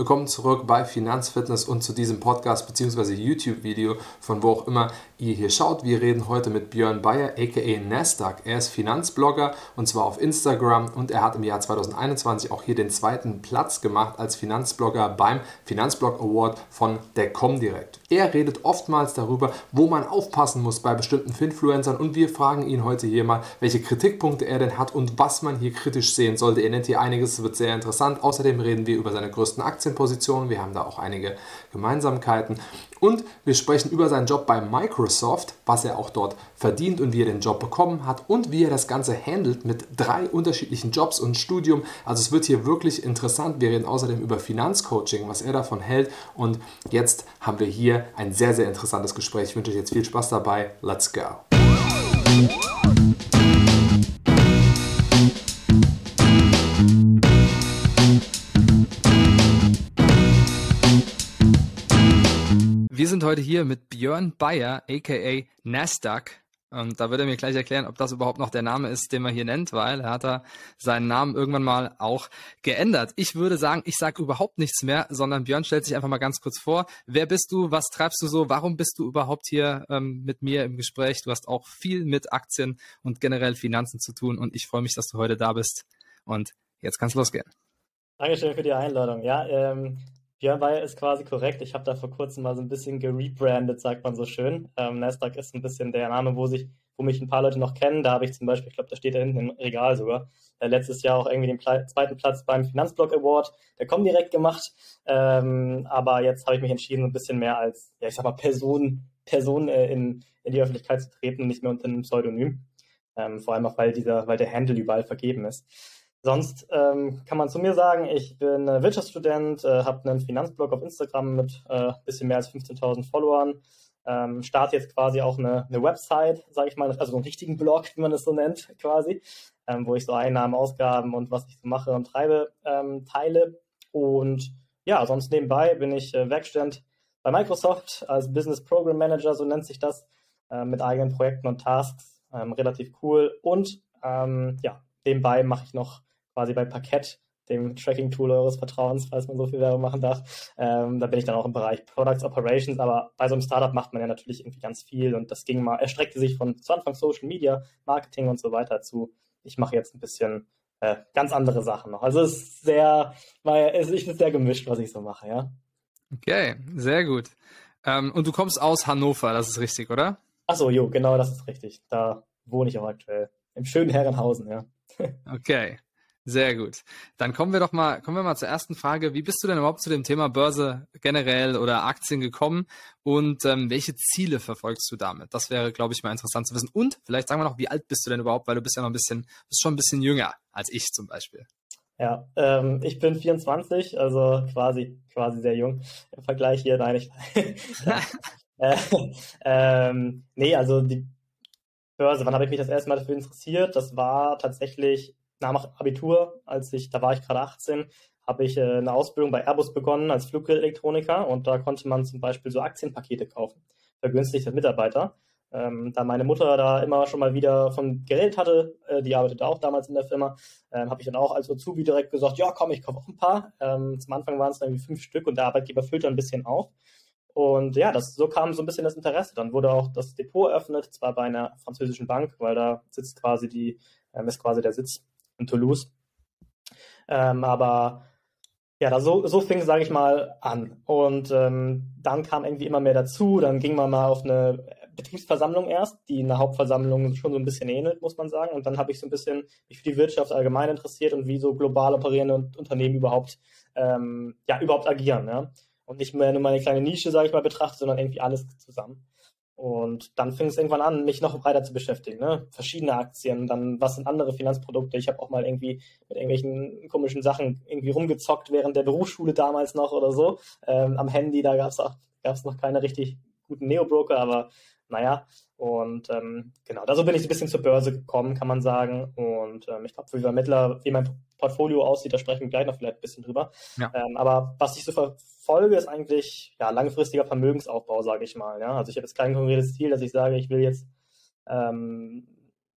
Willkommen zurück bei Finanzfitness und zu diesem Podcast bzw. YouTube-Video, von wo auch immer ihr hier schaut. Wir reden heute mit Björn Bayer, aka Nasdaq. Er ist Finanzblogger und zwar auf Instagram und er hat im Jahr 2021 auch hier den zweiten Platz gemacht als Finanzblogger beim Finanzblog Award von der Comdirect. Er redet oftmals darüber, wo man aufpassen muss bei bestimmten Finfluencern und wir fragen ihn heute hier mal, welche Kritikpunkte er denn hat und was man hier kritisch sehen sollte. Er nennt hier einiges, es wird sehr interessant. Außerdem reden wir über seine größten Aktienpositionen. Wir haben da auch einige Gemeinsamkeiten. Und wir sprechen über seinen Job bei Microsoft, was er auch dort verdient und wie er den Job bekommen hat und wie er das Ganze handelt mit drei unterschiedlichen Jobs und Studium. Also es wird hier wirklich interessant. Wir reden außerdem über Finanzcoaching, was er davon hält. Und jetzt haben wir hier ein sehr, sehr interessantes Gespräch. Ich wünsche euch jetzt viel Spaß dabei. Let's go. Wir sind heute hier mit Björn Bayer, aka Nasdaq. Und da wird er mir gleich erklären, ob das überhaupt noch der Name ist, den man hier nennt, weil er hat da seinen Namen irgendwann mal auch geändert. Ich würde sagen, ich sage überhaupt nichts mehr, sondern Björn stellt sich einfach mal ganz kurz vor. Wer bist du? Was treibst du so? Warum bist du überhaupt hier ähm, mit mir im Gespräch? Du hast auch viel mit Aktien und generell Finanzen zu tun und ich freue mich, dass du heute da bist. Und jetzt kann es losgehen. Dankeschön für die Einladung. Ja, ähm, Björn Bayer ist quasi korrekt. Ich habe da vor kurzem mal so ein bisschen gerebrandet, sagt man so schön. Ähm, Nasdaq ist ein bisschen der Name, wo sich, wo mich ein paar Leute noch kennen. Da habe ich zum Beispiel, ich glaube, da steht da hinten im Regal sogar, äh, letztes Jahr auch irgendwie den Pla zweiten Platz beim Finanzblog Award der kommt direkt gemacht. Ähm, aber jetzt habe ich mich entschieden, ein bisschen mehr als, ja, ich sag mal, Person, Person äh, in, in die Öffentlichkeit zu treten und nicht mehr unter einem Pseudonym. Ähm, vor allem auch, weil dieser, weil der Handle überall vergeben ist. Sonst ähm, kann man zu mir sagen, ich bin äh, Wirtschaftsstudent, äh, habe einen Finanzblog auf Instagram mit äh, bisschen mehr als 15.000 Followern, ähm, starte jetzt quasi auch eine, eine Website, sage ich mal, also einen richtigen Blog, wie man es so nennt, quasi, ähm, wo ich so Einnahmen, Ausgaben und was ich so mache und treibe ähm, teile. Und ja, sonst nebenbei bin ich äh, Werkstudent bei Microsoft als Business Program Manager, so nennt sich das, äh, mit eigenen Projekten und Tasks, ähm, relativ cool. Und ähm, ja, nebenbei mache ich noch quasi bei Parkett, dem Tracking-Tool eures Vertrauens, falls man so viel Werbung machen darf. Ähm, da bin ich dann auch im Bereich Products Operations, aber bei so einem Startup macht man ja natürlich irgendwie ganz viel und das ging mal, erstreckte sich von zu Anfang Social Media, Marketing und so weiter zu, ich mache jetzt ein bisschen äh, ganz andere Sachen noch. Also es ist sehr, weil es ist sehr gemischt, was ich so mache, ja. Okay, sehr gut. Ähm, und du kommst aus Hannover, das ist richtig, oder? Achso, jo, genau, das ist richtig. Da wohne ich auch aktuell. Im schönen Herrenhausen, ja. okay. Sehr gut. Dann kommen wir doch mal, kommen wir mal zur ersten Frage. Wie bist du denn überhaupt zu dem Thema Börse generell oder Aktien gekommen und ähm, welche Ziele verfolgst du damit? Das wäre, glaube ich, mal interessant zu wissen. Und vielleicht sagen wir noch, wie alt bist du denn überhaupt, weil du bist ja noch ein bisschen, bist schon ein bisschen jünger als ich zum Beispiel. Ja, ähm, ich bin 24, also quasi, quasi sehr jung im Vergleich hier. Nein, ich, äh, ähm, nee, also die Börse, wann habe ich mich das erste Mal dafür interessiert? Das war tatsächlich nach Abitur, als ich, da war ich gerade 18, habe ich äh, eine Ausbildung bei Airbus begonnen als Flugelektroniker und da konnte man zum Beispiel so Aktienpakete kaufen, vergünstigte Mitarbeiter. Ähm, da meine Mutter da immer schon mal wieder von geredet hatte, äh, die arbeitete auch damals in der Firma, ähm, habe ich dann auch als Azubi direkt gesagt, ja komm, ich kaufe auch ein paar. Ähm, zum Anfang waren es irgendwie fünf Stück und der Arbeitgeber füllte ein bisschen auf. Und ja, das, so kam so ein bisschen das Interesse. Dann wurde auch das Depot eröffnet, zwar bei einer französischen Bank, weil da sitzt quasi die, ähm, ist quasi der Sitz in Toulouse. Ähm, aber ja, da so, so fing es, sage ich mal, an. Und ähm, dann kam irgendwie immer mehr dazu. Dann ging man mal auf eine Betriebsversammlung erst, die einer Hauptversammlung schon so ein bisschen ähnelt, muss man sagen. Und dann habe ich so ein bisschen mich für die Wirtschaft allgemein interessiert und wie so global operierende Unternehmen überhaupt, ähm, ja, überhaupt agieren. Ja? Und nicht mehr nur meine kleine Nische, sage ich mal, betrachtet, sondern irgendwie alles zusammen. Und dann fing es irgendwann an, mich noch breiter zu beschäftigen. Ne? Verschiedene Aktien, dann was sind andere Finanzprodukte. Ich habe auch mal irgendwie mit irgendwelchen komischen Sachen irgendwie rumgezockt während der Berufsschule damals noch oder so. Ähm, am Handy, da gab es noch keine richtig guten Neo-Broker, aber naja. Und ähm, genau, da so bin ich so ein bisschen zur Börse gekommen, kann man sagen. Und ähm, ich glaube, wie, wie mein Portfolio aussieht, da sprechen wir gleich noch vielleicht ein bisschen drüber. Ja. Ähm, aber was ich so verfolge, ist eigentlich ja, langfristiger Vermögensaufbau, sage ich mal. Ja? Also ich habe jetzt kein konkretes Ziel, dass ich sage, ich will jetzt ähm,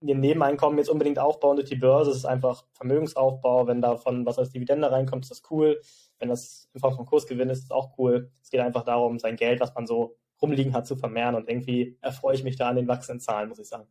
ihr Nebeneinkommen jetzt unbedingt aufbauen durch die Börse. Es ist einfach Vermögensaufbau. Wenn davon was als Dividende reinkommt, ist das cool. Wenn das in Form von Kursgewinn ist, ist es auch cool. Es geht einfach darum, sein Geld, was man so rumliegen hat, zu vermehren. Und irgendwie erfreue ich mich da an den wachsenden Zahlen, muss ich sagen.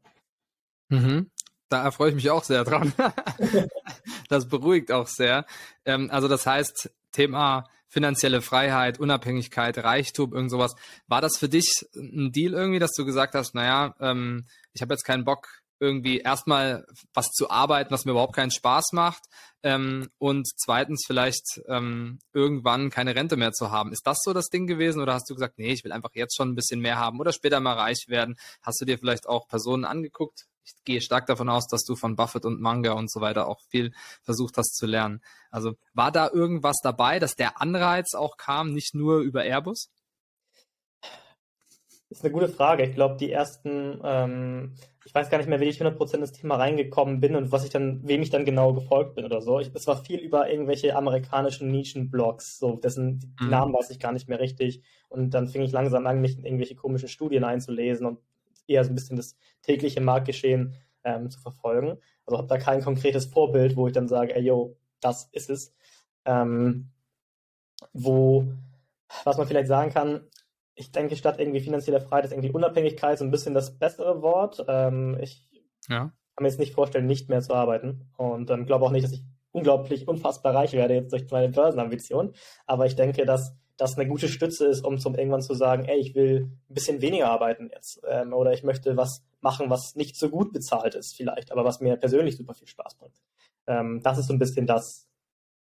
Mhm. Da erfreue ich mich auch sehr dran. das beruhigt auch sehr. Ähm, also das heißt, Thema finanzielle Freiheit, Unabhängigkeit, Reichtum, irgend sowas. War das für dich ein Deal irgendwie, dass du gesagt hast, naja, ähm, ich habe jetzt keinen Bock, irgendwie erstmal was zu arbeiten, was mir überhaupt keinen Spaß macht ähm, und zweitens vielleicht ähm, irgendwann keine Rente mehr zu haben. Ist das so das Ding gewesen oder hast du gesagt, nee, ich will einfach jetzt schon ein bisschen mehr haben oder später mal reich werden? Hast du dir vielleicht auch Personen angeguckt, ich gehe stark davon aus, dass du von Buffett und Manga und so weiter auch viel versucht hast zu lernen. Also war da irgendwas dabei, dass der Anreiz auch kam, nicht nur über Airbus? Das ist eine gute Frage. Ich glaube, die ersten, ähm, ich weiß gar nicht mehr, wie ich 100% ins Thema reingekommen bin und was ich dann, wem ich dann genau gefolgt bin oder so. Es war viel über irgendwelche amerikanischen Nischenblogs, so dessen mhm. Namen weiß ich gar nicht mehr richtig. Und dann fing ich langsam an, mich in irgendwelche komischen Studien einzulesen und eher so ein bisschen das tägliche Marktgeschehen ähm, zu verfolgen. Also habe da kein konkretes Vorbild, wo ich dann sage, ey, yo, das ist es. Ähm, wo, was man vielleicht sagen kann, ich denke, statt irgendwie finanzieller Freiheit ist irgendwie Unabhängigkeit so ein bisschen das bessere Wort. Ähm, ich ja. kann mir jetzt nicht vorstellen, nicht mehr zu arbeiten. Und ähm, glaube auch nicht, dass ich unglaublich unfassbar reich werde jetzt durch meine Börsenambition. Aber ich denke, dass das eine gute Stütze ist, um zum irgendwann zu sagen, ey, ich will ein bisschen weniger arbeiten jetzt ähm, oder ich möchte was machen, was nicht so gut bezahlt ist vielleicht, aber was mir persönlich super viel Spaß bringt. Ähm, das ist so ein bisschen das,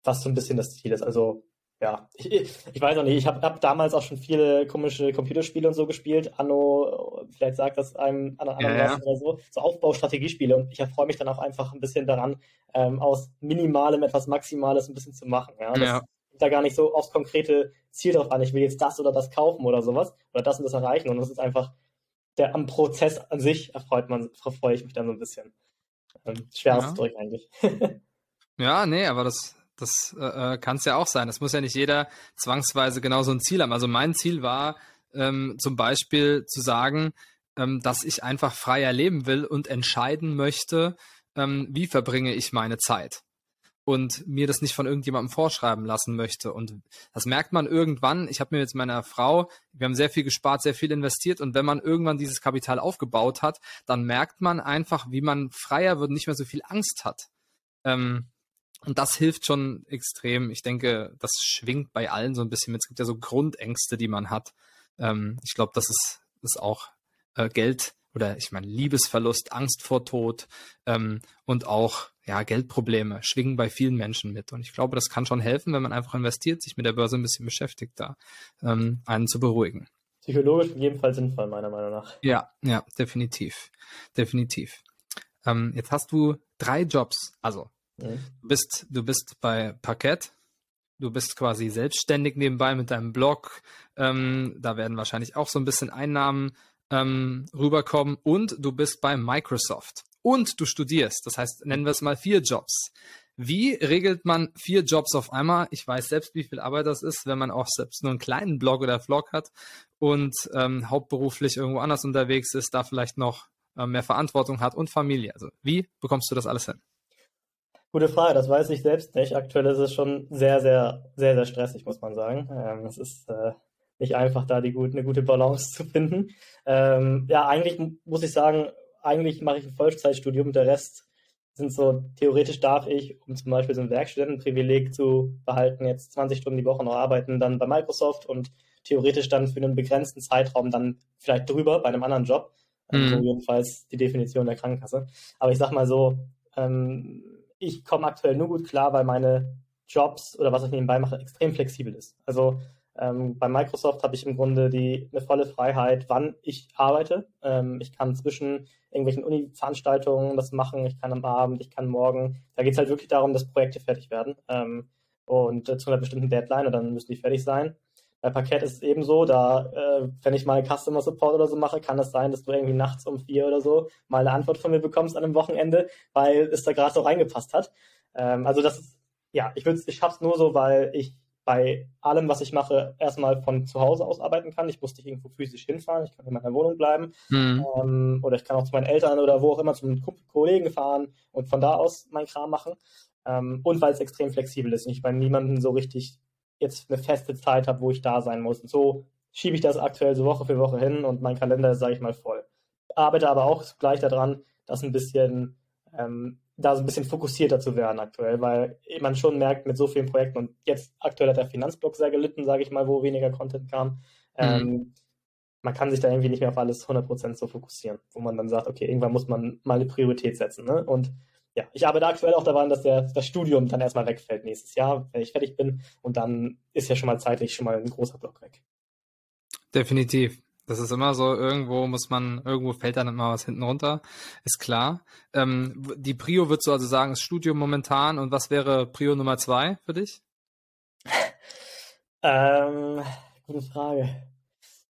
was so ein bisschen das Ziel ist. Also ja, ich, ich weiß auch nicht, ich habe hab damals auch schon viele komische Computerspiele und so gespielt. Anno, vielleicht sagt das einem anderen ja, ja. oder so, so Aufbaustrategiespiele und ich erfreue mich dann auch einfach ein bisschen daran, ähm, aus Minimalem etwas Maximales ein bisschen zu machen. Ja, das, ja da gar nicht so aufs konkrete Ziel drauf an, ich will jetzt das oder das kaufen oder sowas oder das und das erreichen. Und das ist einfach, der am Prozess an sich erfreut man, freue ich mich dann so ein bisschen. Ähm, schwer ja. auszudrücken eigentlich. ja, nee, aber das, das äh, äh kann es ja auch sein. Das muss ja nicht jeder zwangsweise genau so ein Ziel haben. Also mein Ziel war ähm, zum Beispiel zu sagen, ähm, dass ich einfach freier leben will und entscheiden möchte, ähm, wie verbringe ich meine Zeit und mir das nicht von irgendjemandem vorschreiben lassen möchte. Und das merkt man irgendwann. Ich habe mir jetzt meiner Frau, wir haben sehr viel gespart, sehr viel investiert und wenn man irgendwann dieses Kapital aufgebaut hat, dann merkt man einfach, wie man freier wird, und nicht mehr so viel Angst hat. Ähm, und das hilft schon extrem. Ich denke, das schwingt bei allen so ein bisschen mit. Es gibt ja so Grundängste, die man hat. Ähm, ich glaube, das ist, ist auch äh, Geld oder ich meine Liebesverlust, Angst vor Tod ähm, und auch ja, Geldprobleme schwingen bei vielen Menschen mit. Und ich glaube, das kann schon helfen, wenn man einfach investiert, sich mit der Börse ein bisschen beschäftigt, da ähm, einen zu beruhigen. Psychologisch in jedem Fall sinnvoll, meiner Meinung nach. Ja, ja, definitiv. Definitiv. Ähm, jetzt hast du drei Jobs. Also, mhm. du, bist, du bist bei Parkett, du bist quasi selbstständig nebenbei mit deinem Blog. Ähm, da werden wahrscheinlich auch so ein bisschen Einnahmen ähm, rüberkommen und du bist bei Microsoft und du studierst. Das heißt, nennen wir es mal vier Jobs. Wie regelt man vier Jobs auf einmal? Ich weiß selbst, wie viel Arbeit das ist, wenn man auch selbst nur einen kleinen Blog oder Vlog hat und ähm, hauptberuflich irgendwo anders unterwegs ist, da vielleicht noch äh, mehr Verantwortung hat und Familie. Also wie bekommst du das alles hin? Gute Frage, das weiß ich selbst nicht. Aktuell ist es schon sehr, sehr, sehr, sehr stressig, muss man sagen. Ähm, es ist äh, nicht einfach, da die gut, eine gute Balance zu finden. Ähm, ja, eigentlich muss ich sagen, eigentlich mache ich ein Vollzeitstudium, der Rest sind so, theoretisch darf ich, um zum Beispiel so ein Werkstudentenprivileg zu behalten, jetzt 20 Stunden die Woche noch arbeiten, dann bei Microsoft und theoretisch dann für einen begrenzten Zeitraum dann vielleicht drüber bei einem anderen Job. Mhm. So jedenfalls die Definition der Krankenkasse. Aber ich sag mal so, ähm, ich komme aktuell nur gut klar, weil meine Jobs oder was ich nebenbei mache, extrem flexibel ist. Also ähm, bei Microsoft habe ich im Grunde die, eine volle Freiheit, wann ich arbeite. Ähm, ich kann zwischen irgendwelchen Uni-Veranstaltungen das machen, ich kann am Abend, ich kann morgen. Da geht es halt wirklich darum, dass Projekte fertig werden ähm, und äh, zu einer bestimmten Deadline und dann müssen die fertig sein. Bei Parkett ist es ebenso, da, äh, wenn ich mal Customer Support oder so mache, kann es sein, dass du irgendwie nachts um vier oder so mal eine Antwort von mir bekommst an einem Wochenende, weil es da gerade so reingepasst hat. Ähm, also das ist, ja, ich, ich schaffe es nur so, weil ich bei allem, was ich mache, erstmal von zu Hause aus arbeiten kann. Ich muss nicht irgendwo physisch hinfahren, ich kann in meiner Wohnung bleiben. Mhm. Ähm, oder ich kann auch zu meinen Eltern oder wo auch immer zum Kollegen fahren und von da aus meinen Kram machen. Ähm, und weil es extrem flexibel ist und ich bei niemandem so richtig jetzt eine feste Zeit habe, wo ich da sein muss. Und so schiebe ich das aktuell so Woche für Woche hin und mein Kalender ist, sage ich mal, voll. Arbeite aber auch gleich daran, das ein bisschen ähm, da so ein bisschen fokussierter zu werden aktuell, weil man schon merkt mit so vielen Projekten und jetzt aktuell hat der Finanzblock sehr gelitten, sage ich mal, wo weniger Content kam. Mhm. Ähm, man kann sich da irgendwie nicht mehr auf alles 100% so fokussieren, wo man dann sagt, okay, irgendwann muss man mal eine Priorität setzen. Ne? Und ja, ich arbeite aktuell auch daran, dass der, das Studium dann erstmal wegfällt nächstes Jahr, wenn ich fertig bin. Und dann ist ja schon mal zeitlich schon mal ein großer Block weg. Definitiv. Das ist immer so, irgendwo muss man, irgendwo fällt dann immer was hinten runter, ist klar. Ähm, die Prio würdest du also sagen, ist Studium momentan und was wäre Prio Nummer zwei für dich? ähm, gute Frage.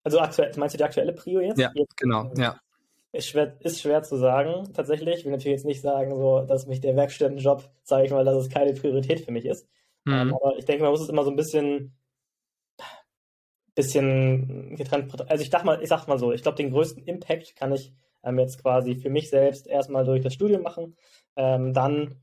Also aktuell, meinst du die aktuelle Prio jetzt? Ja, jetzt, genau, ja. Ist schwer, ist schwer zu sagen, tatsächlich. Ich will natürlich jetzt nicht sagen, so, dass mich der Werkstudentenjob, sage ich mal, dass es keine Priorität für mich ist. Mhm. Ähm, aber ich denke, man muss es immer so ein bisschen bisschen getrennt. Also ich dachte mal, ich sag mal so, ich glaube, den größten Impact kann ich ähm, jetzt quasi für mich selbst erstmal durch das Studium machen. Ähm, dann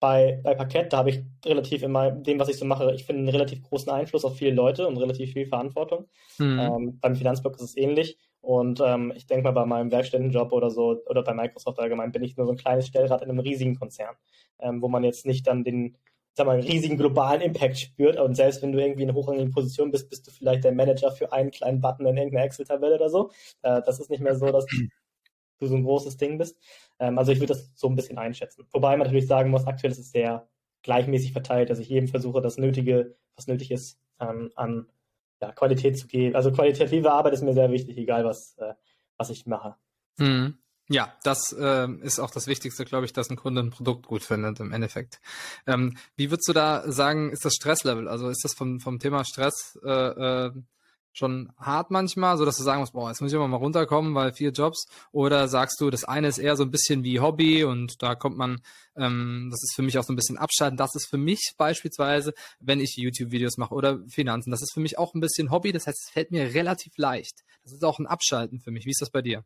bei, bei Parkett, da habe ich relativ in meinem, dem, was ich so mache, ich finde einen relativ großen Einfluss auf viele Leute und relativ viel Verantwortung. Mhm. Ähm, beim Finanzblock ist es ähnlich. Und ähm, ich denke mal, bei meinem Werkstättenjob oder so oder bei Microsoft allgemein bin ich nur so ein kleines Stellrad in einem riesigen Konzern, ähm, wo man jetzt nicht dann den sag mal, riesigen globalen Impact spürt. Und selbst wenn du irgendwie in einer hochrangigen Position bist, bist du vielleicht der Manager für einen kleinen Button in irgendeiner Excel-Tabelle oder so. Äh, das ist nicht mehr so, dass du so ein großes Ding bist. Ähm, also ich würde das so ein bisschen einschätzen. Wobei man natürlich sagen muss, aktuell ist es sehr gleichmäßig verteilt, dass ich jedem versuche, das Nötige, was nötig ist, ähm, an ja, Qualität zu geben. Also qualitative Arbeit ist mir sehr wichtig, egal was, äh, was ich mache. Mhm. Ja, das äh, ist auch das Wichtigste, glaube ich, dass ein Kunde ein Produkt gut findet im Endeffekt. Ähm, wie würdest du da sagen, ist das Stresslevel? Also ist das vom, vom Thema Stress äh, äh, schon hart manchmal, so dass du sagen musst, boah, jetzt muss ich immer mal runterkommen, weil vier Jobs? Oder sagst du, das eine ist eher so ein bisschen wie Hobby und da kommt man, ähm, das ist für mich auch so ein bisschen abschalten. Das ist für mich beispielsweise, wenn ich YouTube-Videos mache oder Finanzen, das ist für mich auch ein bisschen Hobby. Das heißt, es fällt mir relativ leicht. Das ist auch ein Abschalten für mich. Wie ist das bei dir?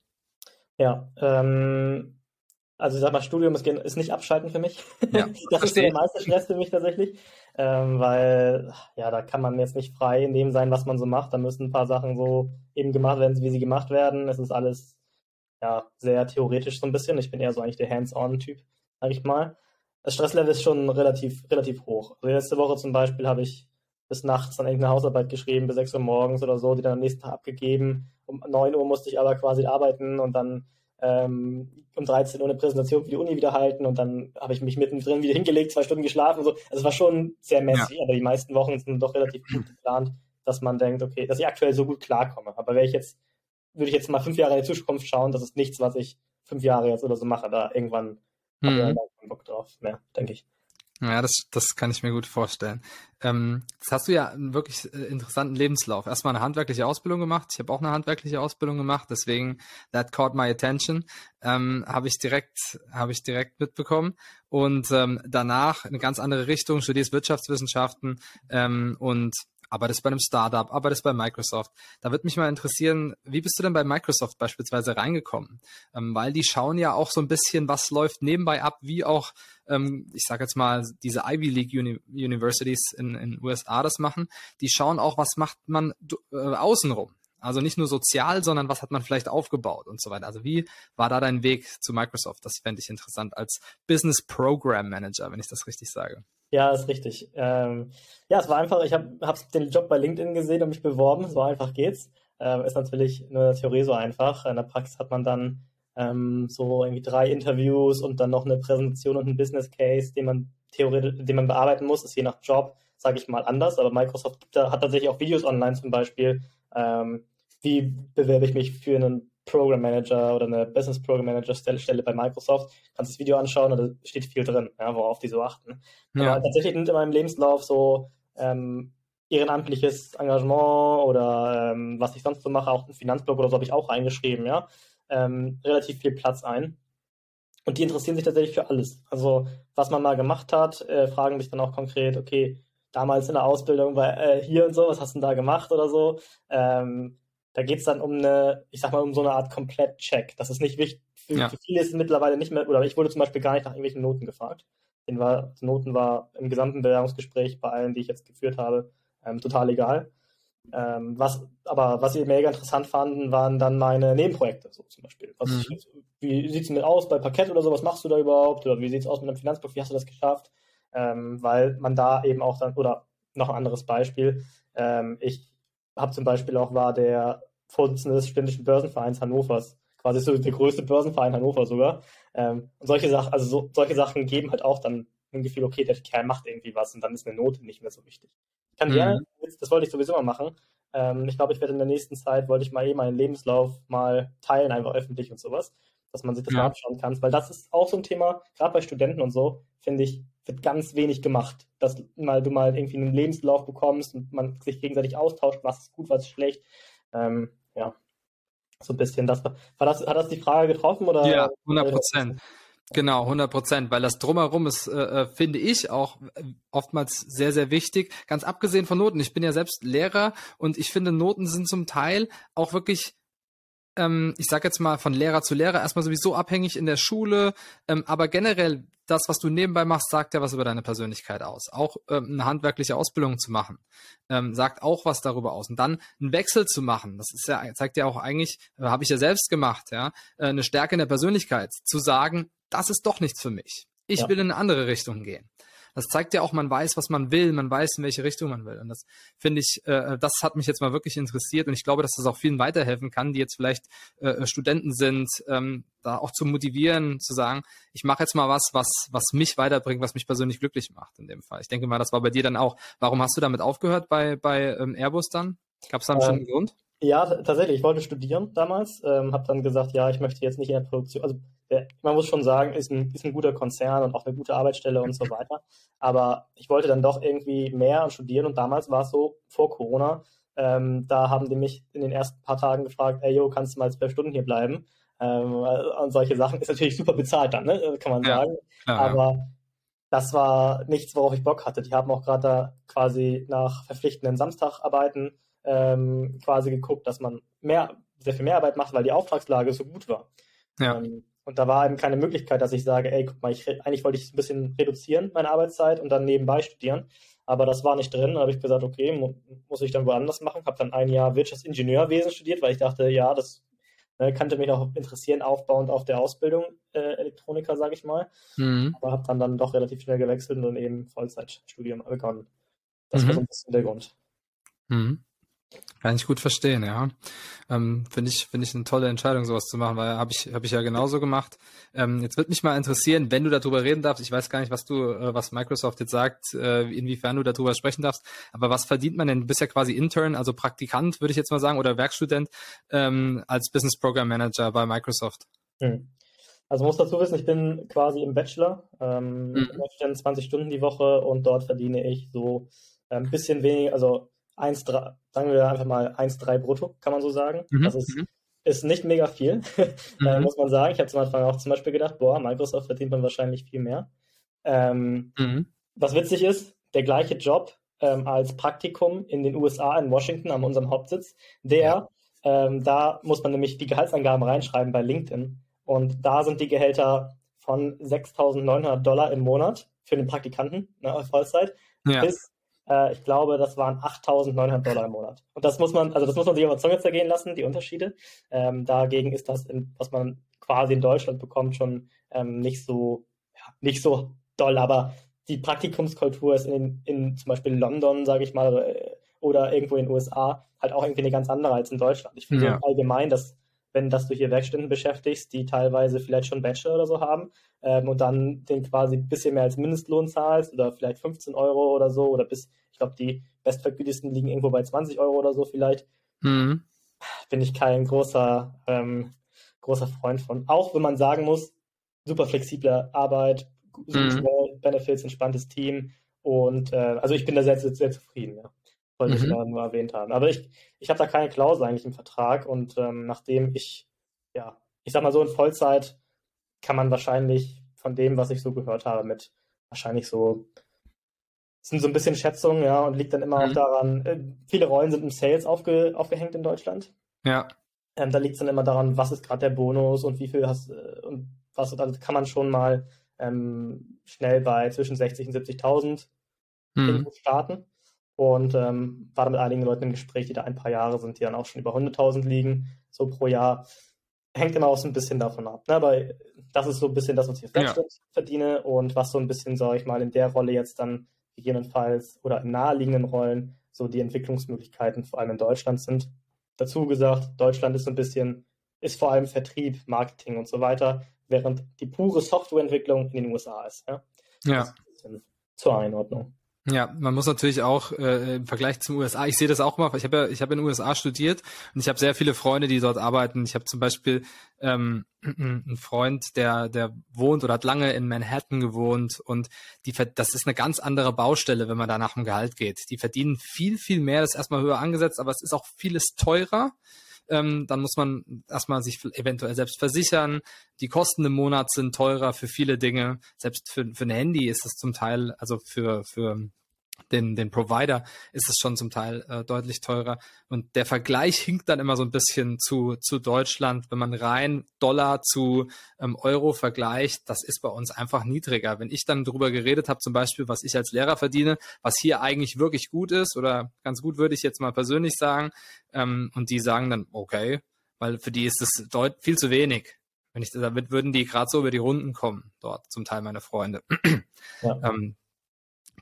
Ja, ähm, also ich sag mal, Studium ist, ist nicht abschalten für mich. Ja, das ist der meiste Stress für mich tatsächlich, ähm, weil ja, da kann man jetzt nicht frei in dem sein, was man so macht. Da müssen ein paar Sachen so eben gemacht werden, wie sie gemacht werden. Es ist alles ja sehr theoretisch so ein bisschen. Ich bin eher so eigentlich der Hands-on-Typ, sag ich mal. Das Stresslevel ist schon relativ relativ hoch. Also letzte Woche zum Beispiel habe ich bis nachts dann irgendeine Hausarbeit geschrieben, bis 6 Uhr morgens oder so, die dann am nächsten Tag abgegeben. Um 9 Uhr musste ich aber quasi arbeiten und dann ähm, um 13 Uhr eine Präsentation für die Uni wieder halten und dann habe ich mich mittendrin wieder hingelegt, zwei Stunden geschlafen und so. Also es war schon sehr messy, ja. aber die meisten Wochen sind doch relativ gut geplant, dass man denkt, okay, dass ich aktuell so gut klarkomme. Aber wäre ich jetzt, würde ich jetzt mal fünf Jahre in die Zukunft schauen, das ist nichts, was ich fünf Jahre jetzt oder so mache. Da irgendwann mhm. habe ich keinen Bock drauf mehr, denke ich. Ja, das, das kann ich mir gut vorstellen. Ähm, jetzt hast du ja einen wirklich äh, interessanten Lebenslauf. Erstmal eine handwerkliche Ausbildung gemacht. Ich habe auch eine handwerkliche Ausbildung gemacht, deswegen that caught my attention. Ähm, habe ich direkt, habe ich direkt mitbekommen. Und ähm, danach eine ganz andere Richtung, studierst Wirtschaftswissenschaften ähm, und arbeitest bei einem Startup, arbeitest bei Microsoft. Da würde mich mal interessieren, wie bist du denn bei Microsoft beispielsweise reingekommen? Ähm, weil die schauen ja auch so ein bisschen, was läuft nebenbei ab, wie auch, ähm, ich sage jetzt mal, diese Ivy League Uni Universities in den USA das machen. Die schauen auch, was macht man äh, außenrum. Also nicht nur sozial, sondern was hat man vielleicht aufgebaut und so weiter. Also wie war da dein Weg zu Microsoft? Das fände ich interessant als Business Program Manager, wenn ich das richtig sage. Ja, ist richtig. Ähm, ja, es war einfach, ich habe hab den Job bei LinkedIn gesehen und mich beworben. So einfach geht's. Ähm, ist natürlich in der Theorie so einfach. In der Praxis hat man dann ähm, so irgendwie drei Interviews und dann noch eine Präsentation und ein Business Case, den man theoretisch, den man bearbeiten muss. Ist je nach Job, sage ich mal, anders. Aber Microsoft hat tatsächlich auch Videos online zum Beispiel. Ähm, wie bewerbe ich mich für einen Program Manager oder eine Business Program Manager Stelle bei Microsoft, kannst das Video anschauen und da steht viel drin, ja, worauf die so achten. Ja. Aber tatsächlich nimmt in meinem Lebenslauf so ähm, ehrenamtliches Engagement oder ähm, was ich sonst so mache, auch ein Finanzblog oder so habe ich auch reingeschrieben, ja, ähm, relativ viel Platz ein. Und die interessieren sich tatsächlich für alles. Also was man mal gemacht hat, äh, fragen mich dann auch konkret, okay, damals in der Ausbildung bei äh, hier und so, was hast du denn da gemacht oder so. Ähm, da geht es dann um eine, ich sag mal, um so eine Art Komplett-Check. Das ist nicht wichtig. Für, ja. für viele ist es mittlerweile nicht mehr, oder ich wurde zum Beispiel gar nicht nach irgendwelchen Noten gefragt. Den war, Noten war im gesamten Bewerbungsgespräch bei allen, die ich jetzt geführt habe, ähm, total egal. Ähm, was, aber was sie mega interessant fanden, waren dann meine Nebenprojekte, so zum Beispiel. Was, mhm. Wie sieht es mit aus bei Parkett oder so? Was machst du da überhaupt? Oder wie sieht es aus mit einem Finanzbuch? Wie hast du das geschafft? Ähm, weil man da eben auch dann, oder noch ein anderes Beispiel, ähm, ich habe zum Beispiel auch, war der Vorsitzende des Ständischen Börsenvereins Hannovers, quasi so der größte Börsenverein Hannover sogar. Ähm, und solche Sachen, also so, solche Sachen geben halt auch dann ein Gefühl, okay, der Kerl macht irgendwie was und dann ist eine Note nicht mehr so wichtig. Ich kann mhm. gerne, das wollte ich sowieso mal machen. Ähm, ich glaube, ich werde in der nächsten Zeit, wollte ich mal eh meinen Lebenslauf mal teilen, einfach öffentlich und sowas, dass man sich das ja. mal anschauen kann. Weil das ist auch so ein Thema, gerade bei Studenten und so, finde ich, wird ganz wenig gemacht. Dass mal du mal irgendwie einen Lebenslauf bekommst und man sich gegenseitig austauscht, was ist gut, was ist schlecht. Ähm, ja, so ein bisschen. Das, war das, hat das die Frage getroffen? Oder, ja, 100 Prozent. Genau, 100 Prozent, weil das drumherum ist, äh, äh, finde ich, auch oftmals sehr, sehr wichtig. Ganz abgesehen von Noten. Ich bin ja selbst Lehrer und ich finde, Noten sind zum Teil auch wirklich ähm, ich sage jetzt mal von Lehrer zu Lehrer, erstmal sowieso abhängig in der Schule, ähm, aber generell das, was du nebenbei machst, sagt ja was über deine Persönlichkeit aus. Auch ähm, eine handwerkliche Ausbildung zu machen, ähm, sagt auch was darüber aus. Und dann einen Wechsel zu machen, das ist ja, zeigt ja auch eigentlich, äh, habe ich ja selbst gemacht, ja, äh, eine Stärke in der Persönlichkeit, zu sagen, das ist doch nichts für mich. Ich ja. will in eine andere Richtung gehen. Das zeigt ja auch, man weiß, was man will, man weiß, in welche Richtung man will. Und das finde ich, äh, das hat mich jetzt mal wirklich interessiert und ich glaube, dass das auch vielen weiterhelfen kann, die jetzt vielleicht äh, Studenten sind, ähm, da auch zu motivieren, zu sagen, ich mache jetzt mal was, was, was mich weiterbringt, was mich persönlich glücklich macht in dem Fall. Ich denke mal, das war bei dir dann auch. Warum hast du damit aufgehört bei, bei ähm, Airbus dann? Gab es da einen ähm, bestimmten Grund? Ja, tatsächlich. Ich wollte studieren damals, ähm, habe dann gesagt, ja, ich möchte jetzt nicht in der Produktion, also der, man muss schon sagen, ist ein, ist ein guter Konzern und auch eine gute Arbeitsstelle und so weiter. Aber ich wollte dann doch irgendwie mehr und studieren und damals war es so, vor Corona, ähm, da haben die mich in den ersten paar Tagen gefragt, ey, yo, kannst du mal zwölf Stunden hier bleiben? Ähm, und solche Sachen ist natürlich super bezahlt dann, ne? kann man ja, sagen. Klar, Aber ja. das war nichts, worauf ich Bock hatte. Die haben auch gerade da quasi nach verpflichtenden Samstagarbeiten ähm, quasi geguckt, dass man mehr, sehr viel mehr Arbeit macht, weil die Auftragslage so gut war. Ja. Ähm, und da war eben keine Möglichkeit, dass ich sage, ey, guck mal, ich, eigentlich wollte ich ein bisschen reduzieren, meine Arbeitszeit und dann nebenbei studieren. Aber das war nicht drin. Da habe ich gesagt, okay, mu muss ich dann woanders machen. Habe dann ein Jahr Wirtschaftsingenieurwesen studiert, weil ich dachte, ja, das ne, könnte mich auch interessieren, aufbauend auf der Ausbildung äh, Elektroniker, sage ich mal. Mhm. Aber habe dann, dann doch relativ schnell gewechselt und dann eben Vollzeitstudium begonnen. Das mhm. war so ein bisschen der Grund. Mhm. Kann ich gut verstehen, ja. Ähm, Finde ich, finde ich eine tolle Entscheidung, sowas zu machen, weil habe ich, habe ich ja genauso gemacht. Ähm, jetzt wird mich mal interessieren, wenn du darüber reden darfst. Ich weiß gar nicht, was du, äh, was Microsoft jetzt sagt, äh, inwiefern du darüber sprechen darfst. Aber was verdient man denn? Du bist ja quasi Intern, also Praktikant, würde ich jetzt mal sagen, oder Werkstudent ähm, als Business Program Manager bei Microsoft. Hm. Also muss dazu wissen, ich bin quasi im Bachelor, ähm, mhm. 20 Stunden die Woche und dort verdiene ich so ein bisschen weniger, also 1,3, sagen wir einfach mal 1,3 brutto, kann man so sagen. Mhm. Das ist, mhm. ist nicht mega viel, mhm. muss man sagen. Ich habe zum Anfang auch zum Beispiel gedacht, boah, Microsoft verdient man wahrscheinlich viel mehr. Ähm, mhm. Was witzig ist, der gleiche Job ähm, als Praktikum in den USA, in Washington, an unserem Hauptsitz, der, ja. ähm, da muss man nämlich die Gehaltsangaben reinschreiben bei LinkedIn. Und da sind die Gehälter von 6.900 Dollar im Monat für den Praktikanten ne, Vollzeit ja. bis äh, ich glaube, das waren 8.900 Dollar im Monat. Und das muss man, also das muss man sich auf der Zunge zergehen lassen, die Unterschiede. Ähm, dagegen ist das, in, was man quasi in Deutschland bekommt, schon ähm, nicht so, ja, nicht so doll. Aber die Praktikumskultur ist in, in zum Beispiel London, sage ich mal, oder, oder irgendwo in den USA halt auch irgendwie eine ganz andere als in Deutschland. Ich finde ja. allgemein, dass wenn dass du hier Werkstätten beschäftigst, die teilweise vielleicht schon Bachelor oder so haben ähm, und dann den quasi ein bisschen mehr als Mindestlohn zahlst oder vielleicht 15 Euro oder so oder bis, ich glaube, die bestvergütigsten liegen irgendwo bei 20 Euro oder so vielleicht, mhm. bin ich kein großer, ähm, großer Freund von. Auch wenn man sagen muss, super flexible Arbeit, mhm. Benefits, entspanntes Team und äh, also ich bin da sehr, sehr, sehr zufrieden, ja wollte mhm. ich da nur erwähnt haben. Aber ich, ich habe da keine Klausel eigentlich im Vertrag und ähm, nachdem ich, ja, ich sag mal so in Vollzeit kann man wahrscheinlich von dem, was ich so gehört habe, mit wahrscheinlich so sind so ein bisschen Schätzungen, ja, und liegt dann immer mhm. auch daran, äh, viele Rollen sind im Sales aufge, aufgehängt in Deutschland. Ja. Ähm, da liegt es dann immer daran, was ist gerade der Bonus und wie viel hast äh, und was, also kann man schon mal ähm, schnell bei zwischen 60 und 70.000 mhm. starten. Und ähm, war da mit einigen Leuten im Gespräch, die da ein paar Jahre sind, die dann auch schon über 100.000 liegen, so pro Jahr. Hängt immer auch so ein bisschen davon ab. Ne? Aber das ist so ein bisschen das, was ich jetzt ja. verdiene und was so ein bisschen, sage ich mal, in der Rolle jetzt dann gegebenenfalls oder in naheliegenden Rollen so die Entwicklungsmöglichkeiten vor allem in Deutschland sind. Dazu gesagt, Deutschland ist so ein bisschen, ist vor allem Vertrieb, Marketing und so weiter, während die pure Softwareentwicklung in den USA ist. Ja. ja. Zur Einordnung. Ja, man muss natürlich auch äh, im Vergleich zum USA, ich sehe das auch mal, ich habe ja, ich habe in den USA studiert und ich habe sehr viele Freunde, die dort arbeiten. Ich habe zum Beispiel ähm, einen Freund, der, der wohnt oder hat lange in Manhattan gewohnt und die, das ist eine ganz andere Baustelle, wenn man da nach dem Gehalt geht. Die verdienen viel, viel mehr, das ist erstmal höher angesetzt, aber es ist auch vieles teurer. Ähm, dann muss man erstmal sich eventuell selbst versichern. Die Kosten im Monat sind teurer für viele Dinge. Selbst für, für ein Handy ist es zum Teil, also für, für den, den Provider ist es schon zum Teil äh, deutlich teurer. Und der Vergleich hinkt dann immer so ein bisschen zu, zu Deutschland. Wenn man rein Dollar zu ähm, Euro vergleicht, das ist bei uns einfach niedriger. Wenn ich dann darüber geredet habe, zum Beispiel, was ich als Lehrer verdiene, was hier eigentlich wirklich gut ist oder ganz gut würde ich jetzt mal persönlich sagen, ähm, und die sagen dann, okay, weil für die ist es deut viel zu wenig. Wenn ich, damit würden die gerade so über die Runden kommen, dort zum Teil meine Freunde. Ja. ähm,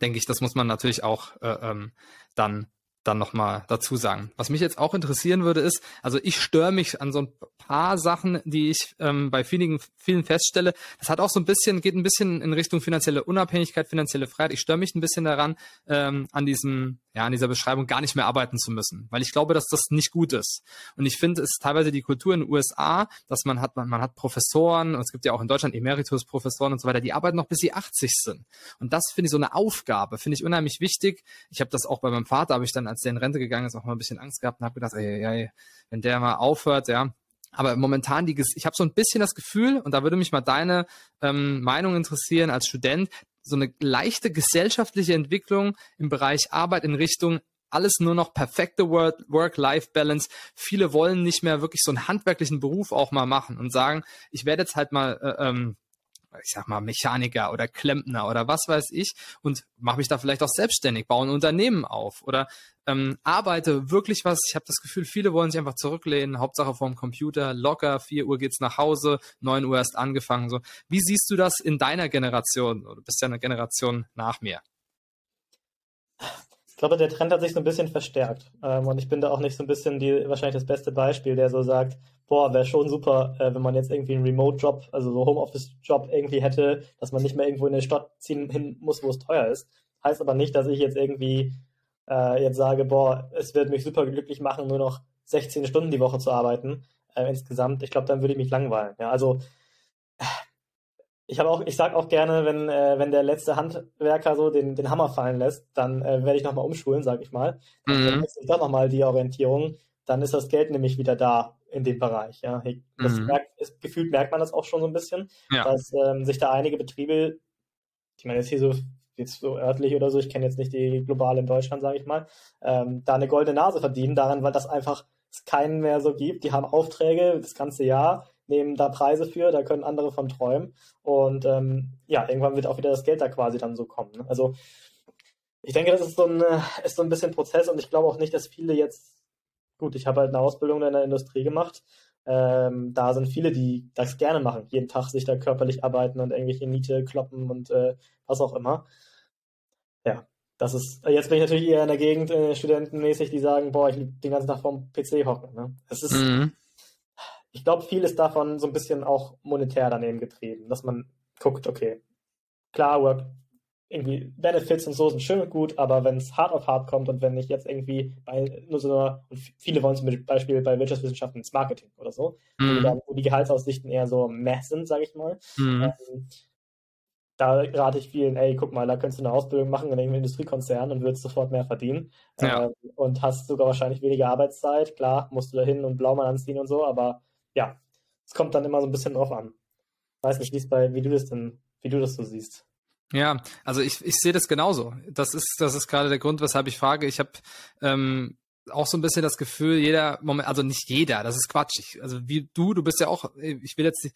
denke ich, das muss man natürlich auch äh, ähm, dann dann nochmal dazu sagen. Was mich jetzt auch interessieren würde, ist, also ich störe mich an so ein paar Sachen, die ich ähm, bei vielen, vielen feststelle. Das hat auch so ein bisschen, geht ein bisschen in Richtung finanzielle Unabhängigkeit, finanzielle Freiheit. Ich störe mich ein bisschen daran, ähm, an diesem, ja, an dieser Beschreibung gar nicht mehr arbeiten zu müssen, weil ich glaube, dass das nicht gut ist. Und ich finde, es ist teilweise die Kultur in den USA, dass man hat, man, man hat Professoren, und es gibt ja auch in Deutschland Emeritus-Professoren und so weiter, die arbeiten noch bis sie 80 sind. Und das finde ich so eine Aufgabe, finde ich unheimlich wichtig. Ich habe das auch bei meinem Vater, habe ich dann, als der in Rente gegangen ist, auch mal ein bisschen Angst gehabt und habe gedacht, ey, ey, wenn der mal aufhört, ja, aber momentan, die, ich habe so ein bisschen das Gefühl, und da würde mich mal deine ähm, Meinung interessieren als Student, so eine leichte gesellschaftliche Entwicklung im Bereich Arbeit in Richtung alles nur noch perfekte Work-Life-Balance. Viele wollen nicht mehr wirklich so einen handwerklichen Beruf auch mal machen und sagen, ich werde jetzt halt mal äh, ähm, ich sag mal, Mechaniker oder Klempner oder was weiß ich und mache mich da vielleicht auch selbstständig, baue ein Unternehmen auf oder ähm, arbeite wirklich was. Ich habe das Gefühl, viele wollen sich einfach zurücklehnen, Hauptsache vorm Computer, locker, 4 Uhr geht's nach Hause, 9 Uhr erst angefangen. So. Wie siehst du das in deiner Generation? Du bist ja eine Generation nach mir. Ich glaube, der Trend hat sich so ein bisschen verstärkt. Ähm, und ich bin da auch nicht so ein bisschen die, wahrscheinlich das beste Beispiel, der so sagt, boah, wäre schon super, äh, wenn man jetzt irgendwie einen Remote-Job, also so Homeoffice-Job irgendwie hätte, dass man nicht mehr irgendwo in eine Stadt ziehen hin muss, wo es teuer ist. Heißt aber nicht, dass ich jetzt irgendwie äh, jetzt sage, boah, es wird mich super glücklich machen, nur noch 16 Stunden die Woche zu arbeiten äh, insgesamt. Ich glaube, dann würde ich mich langweilen. Ja, also ich habe auch, ich sage auch gerne, wenn, äh, wenn der letzte Handwerker so den, den Hammer fallen lässt, dann äh, werde ich nochmal umschulen, sage ich mal. Dann mhm. ich doch nochmal die Orientierung. Dann ist das Geld nämlich wieder da in dem Bereich. Ja. Das mhm. merkt, ist, gefühlt merkt man das auch schon so ein bisschen, ja. dass ähm, sich da einige Betriebe, ich meine jetzt hier so jetzt so örtlich oder so, ich kenne jetzt nicht die globale in Deutschland, sage ich mal, ähm, da eine goldene Nase verdienen daran, weil das einfach es keinen mehr so gibt. Die haben Aufträge das ganze Jahr, nehmen da Preise für, da können andere von träumen. Und ähm, ja, irgendwann wird auch wieder das Geld da quasi dann so kommen. Ne? Also ich denke, das ist so, ein, ist so ein bisschen Prozess und ich glaube auch nicht, dass viele jetzt, gut, ich habe halt eine Ausbildung in der Industrie gemacht. Ähm, da sind viele, die das gerne machen, jeden Tag sich da körperlich arbeiten und irgendwelche Miete kloppen und äh, was auch immer. Ja, das ist, jetzt bin ich natürlich eher in der Gegend äh, studentenmäßig, die sagen, boah, ich will den ganzen Tag vorm PC hocken. Ne? Es ist, mhm. ich glaube, viel ist davon so ein bisschen auch monetär daneben getrieben, dass man guckt, okay, klar, Work, irgendwie Benefits und so sind schön und gut, aber wenn es hart auf hart kommt und wenn ich jetzt irgendwie bei nur so einer, und viele wollen zum Beispiel bei Wirtschaftswissenschaften ins Marketing oder so, mhm. wo, dann, wo, die Gehaltsaussichten eher so meh sind, sage ich mal, mhm. ähm, da rate ich vielen, ey, guck mal, da könntest du eine Ausbildung machen in irgendeinem Industriekonzern und würdest sofort mehr verdienen. Ja. Ähm, und hast sogar wahrscheinlich weniger Arbeitszeit. Klar, musst du da hin und Blaumann anziehen und so, aber ja, es kommt dann immer so ein bisschen drauf an. Weiß nicht, wie bei, wie du das denn, wie du das so siehst. Ja, also ich, ich sehe das genauso. Das ist, das ist gerade der Grund, weshalb ich frage. Ich habe ähm, auch so ein bisschen das Gefühl, jeder Moment, also nicht jeder, das ist Quatsch. Ich, also wie du, du bist ja auch, ich will jetzt,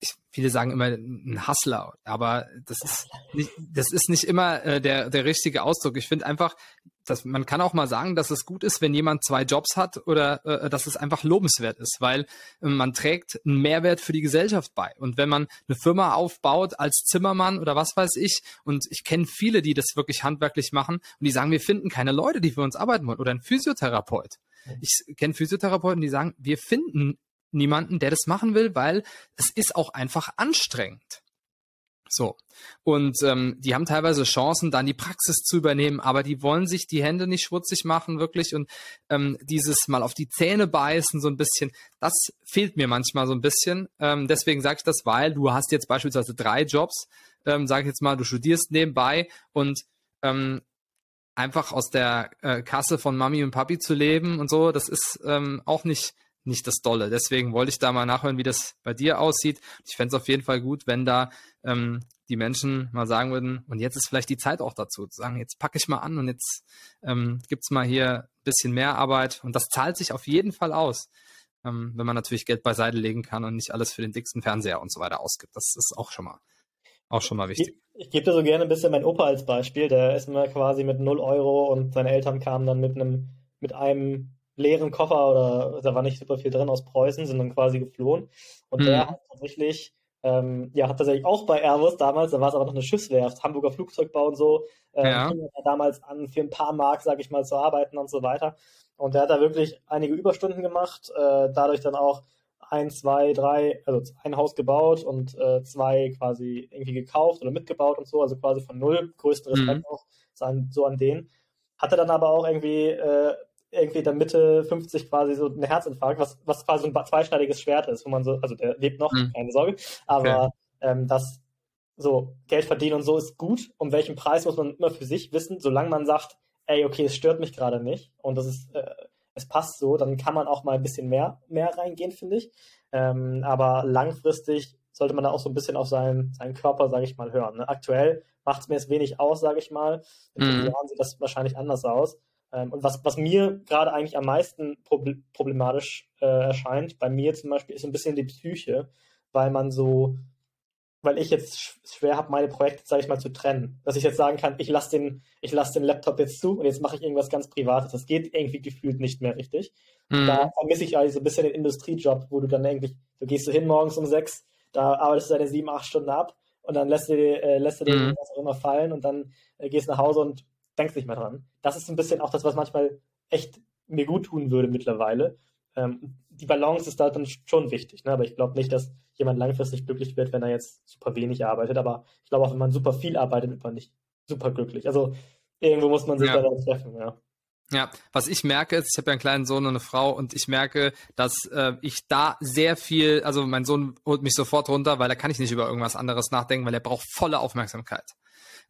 ich, viele sagen immer ein Hustler, aber das ist nicht, das ist nicht immer äh, der, der richtige Ausdruck. Ich finde einfach, dass man kann auch mal sagen, dass es gut ist, wenn jemand zwei Jobs hat oder äh, dass es einfach lobenswert ist, weil äh, man trägt einen Mehrwert für die Gesellschaft bei. Und wenn man eine Firma aufbaut als Zimmermann oder was weiß ich, und ich kenne viele, die das wirklich handwerklich machen und die sagen, wir finden keine Leute, die für uns arbeiten wollen oder ein Physiotherapeut. Ich kenne Physiotherapeuten, die sagen, wir finden niemanden, der das machen will, weil es ist auch einfach anstrengend. So. Und ähm, die haben teilweise Chancen, dann die Praxis zu übernehmen, aber die wollen sich die Hände nicht schmutzig machen, wirklich. Und ähm, dieses mal auf die Zähne beißen, so ein bisschen, das fehlt mir manchmal so ein bisschen. Ähm, deswegen sage ich das, weil du hast jetzt beispielsweise drei Jobs, ähm, sage ich jetzt mal, du studierst nebenbei und ähm, einfach aus der äh, Kasse von Mami und Papi zu leben und so, das ist ähm, auch nicht nicht das Dolle. Deswegen wollte ich da mal nachhören, wie das bei dir aussieht. Ich fände es auf jeden Fall gut, wenn da ähm, die Menschen mal sagen würden, und jetzt ist vielleicht die Zeit auch dazu, zu sagen, jetzt packe ich mal an und jetzt ähm, gibt mal hier ein bisschen mehr Arbeit. Und das zahlt sich auf jeden Fall aus, ähm, wenn man natürlich Geld beiseite legen kann und nicht alles für den dicksten Fernseher und so weiter ausgibt. Das ist auch schon mal, auch schon mal wichtig. Ich, ich gebe dir so gerne ein bisschen meinen Opa als Beispiel. Der ist immer quasi mit 0 Euro und seine Eltern kamen dann mit einem, mit einem leeren Koffer oder da war nicht super viel drin aus Preußen, sind dann quasi geflohen. Und mhm. der hat tatsächlich, ähm, ja, hat tatsächlich auch bei Airbus damals, da war es aber noch eine Schiffswerft, Hamburger Flugzeugbau und so, ähm, ja. fing er damals an, für ein paar Mark, sag ich mal, zu arbeiten und so weiter. Und der hat da wirklich einige Überstunden gemacht, äh, dadurch dann auch ein, zwei, drei, also ein Haus gebaut und äh, zwei quasi irgendwie gekauft oder mitgebaut und so, also quasi von null, größten Respekt mhm. auch so an, so an den. Hatte dann aber auch irgendwie äh, irgendwie in der Mitte 50 quasi so ein Herzinfarkt, was, was quasi ein zweischneidiges Schwert ist, wo man so, also der lebt noch, mhm. keine Sorge, aber okay. ähm, das so Geld verdienen und so ist gut. Um welchen Preis muss man immer für sich wissen, solange man sagt, ey, okay, es stört mich gerade nicht und das ist, äh, es passt so, dann kann man auch mal ein bisschen mehr, mehr reingehen, finde ich. Ähm, aber langfristig sollte man da auch so ein bisschen auf seinen, seinen Körper, sage ich mal, hören. Ne? Aktuell macht es mir jetzt wenig aus, sage ich mal. In mhm. Jahren sieht das wahrscheinlich anders aus. Ähm, und was, was mir gerade eigentlich am meisten problematisch äh, erscheint, bei mir zum Beispiel, ist so ein bisschen die Psyche, weil man so, weil ich jetzt schwer habe, meine Projekte, sage ich mal, zu trennen. Dass ich jetzt sagen kann, ich lasse den, ich lasse den Laptop jetzt zu und jetzt mache ich irgendwas ganz Privates. Das geht irgendwie gefühlt nicht mehr richtig. Mhm. Da vermisse ich also ein bisschen den Industriejob, wo du dann eigentlich, du gehst so hin morgens um sechs, da arbeitest du deine sieben, acht Stunden ab und dann lässt du, äh, lässt du dir mhm. was auch immer fallen und dann äh, gehst nach Hause und denkst nicht mehr dran. Das ist ein bisschen auch das, was manchmal echt mir gut tun würde mittlerweile. Ähm, die Balance ist da dann schon wichtig, ne? aber ich glaube nicht, dass jemand langfristig glücklich wird, wenn er jetzt super wenig arbeitet. Aber ich glaube auch, wenn man super viel arbeitet, wird man nicht super glücklich. Also irgendwo muss man sich ja. da dann treffen, ja. Ja, was ich merke ist, ich habe ja einen kleinen Sohn und eine Frau und ich merke, dass äh, ich da sehr viel, also mein Sohn holt mich sofort runter, weil da kann ich nicht über irgendwas anderes nachdenken, weil er braucht volle Aufmerksamkeit.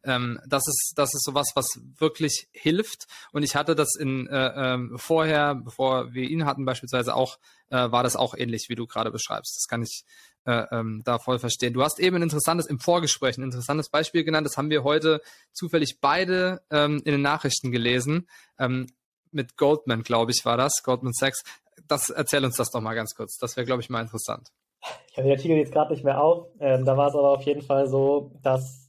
Ähm, das ist das ist sowas, was wirklich hilft. Und ich hatte das in äh, ähm, vorher, bevor wir ihn hatten beispielsweise auch, äh, war das auch ähnlich, wie du gerade beschreibst. Das kann ich äh, ähm, da voll verstehen. Du hast eben ein interessantes im Vorgespräch ein interessantes Beispiel genannt. Das haben wir heute zufällig beide ähm, in den Nachrichten gelesen. Ähm, mit Goldman, glaube ich, war das, Goldman Sachs. Das erzähl uns das doch mal ganz kurz. Das wäre, glaube ich, mal interessant. Ich habe den Artikel jetzt gerade nicht mehr auf. Ähm, da war es aber auf jeden Fall so, dass